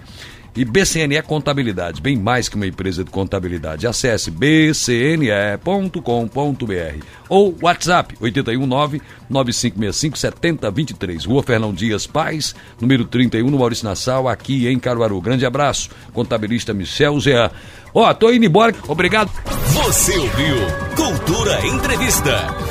E BCNE Contabilidade, bem mais que uma empresa de contabilidade. Acesse bcne.com.br ou WhatsApp 819 9565 7023, Rua Fernão Dias Paz, número 31, no Maurício Nassau, aqui em Caruaru. Grande abraço, contabilista Michel Zean. Ó, oh, tô indo embora. Obrigado. Você ouviu Cultura Entrevista.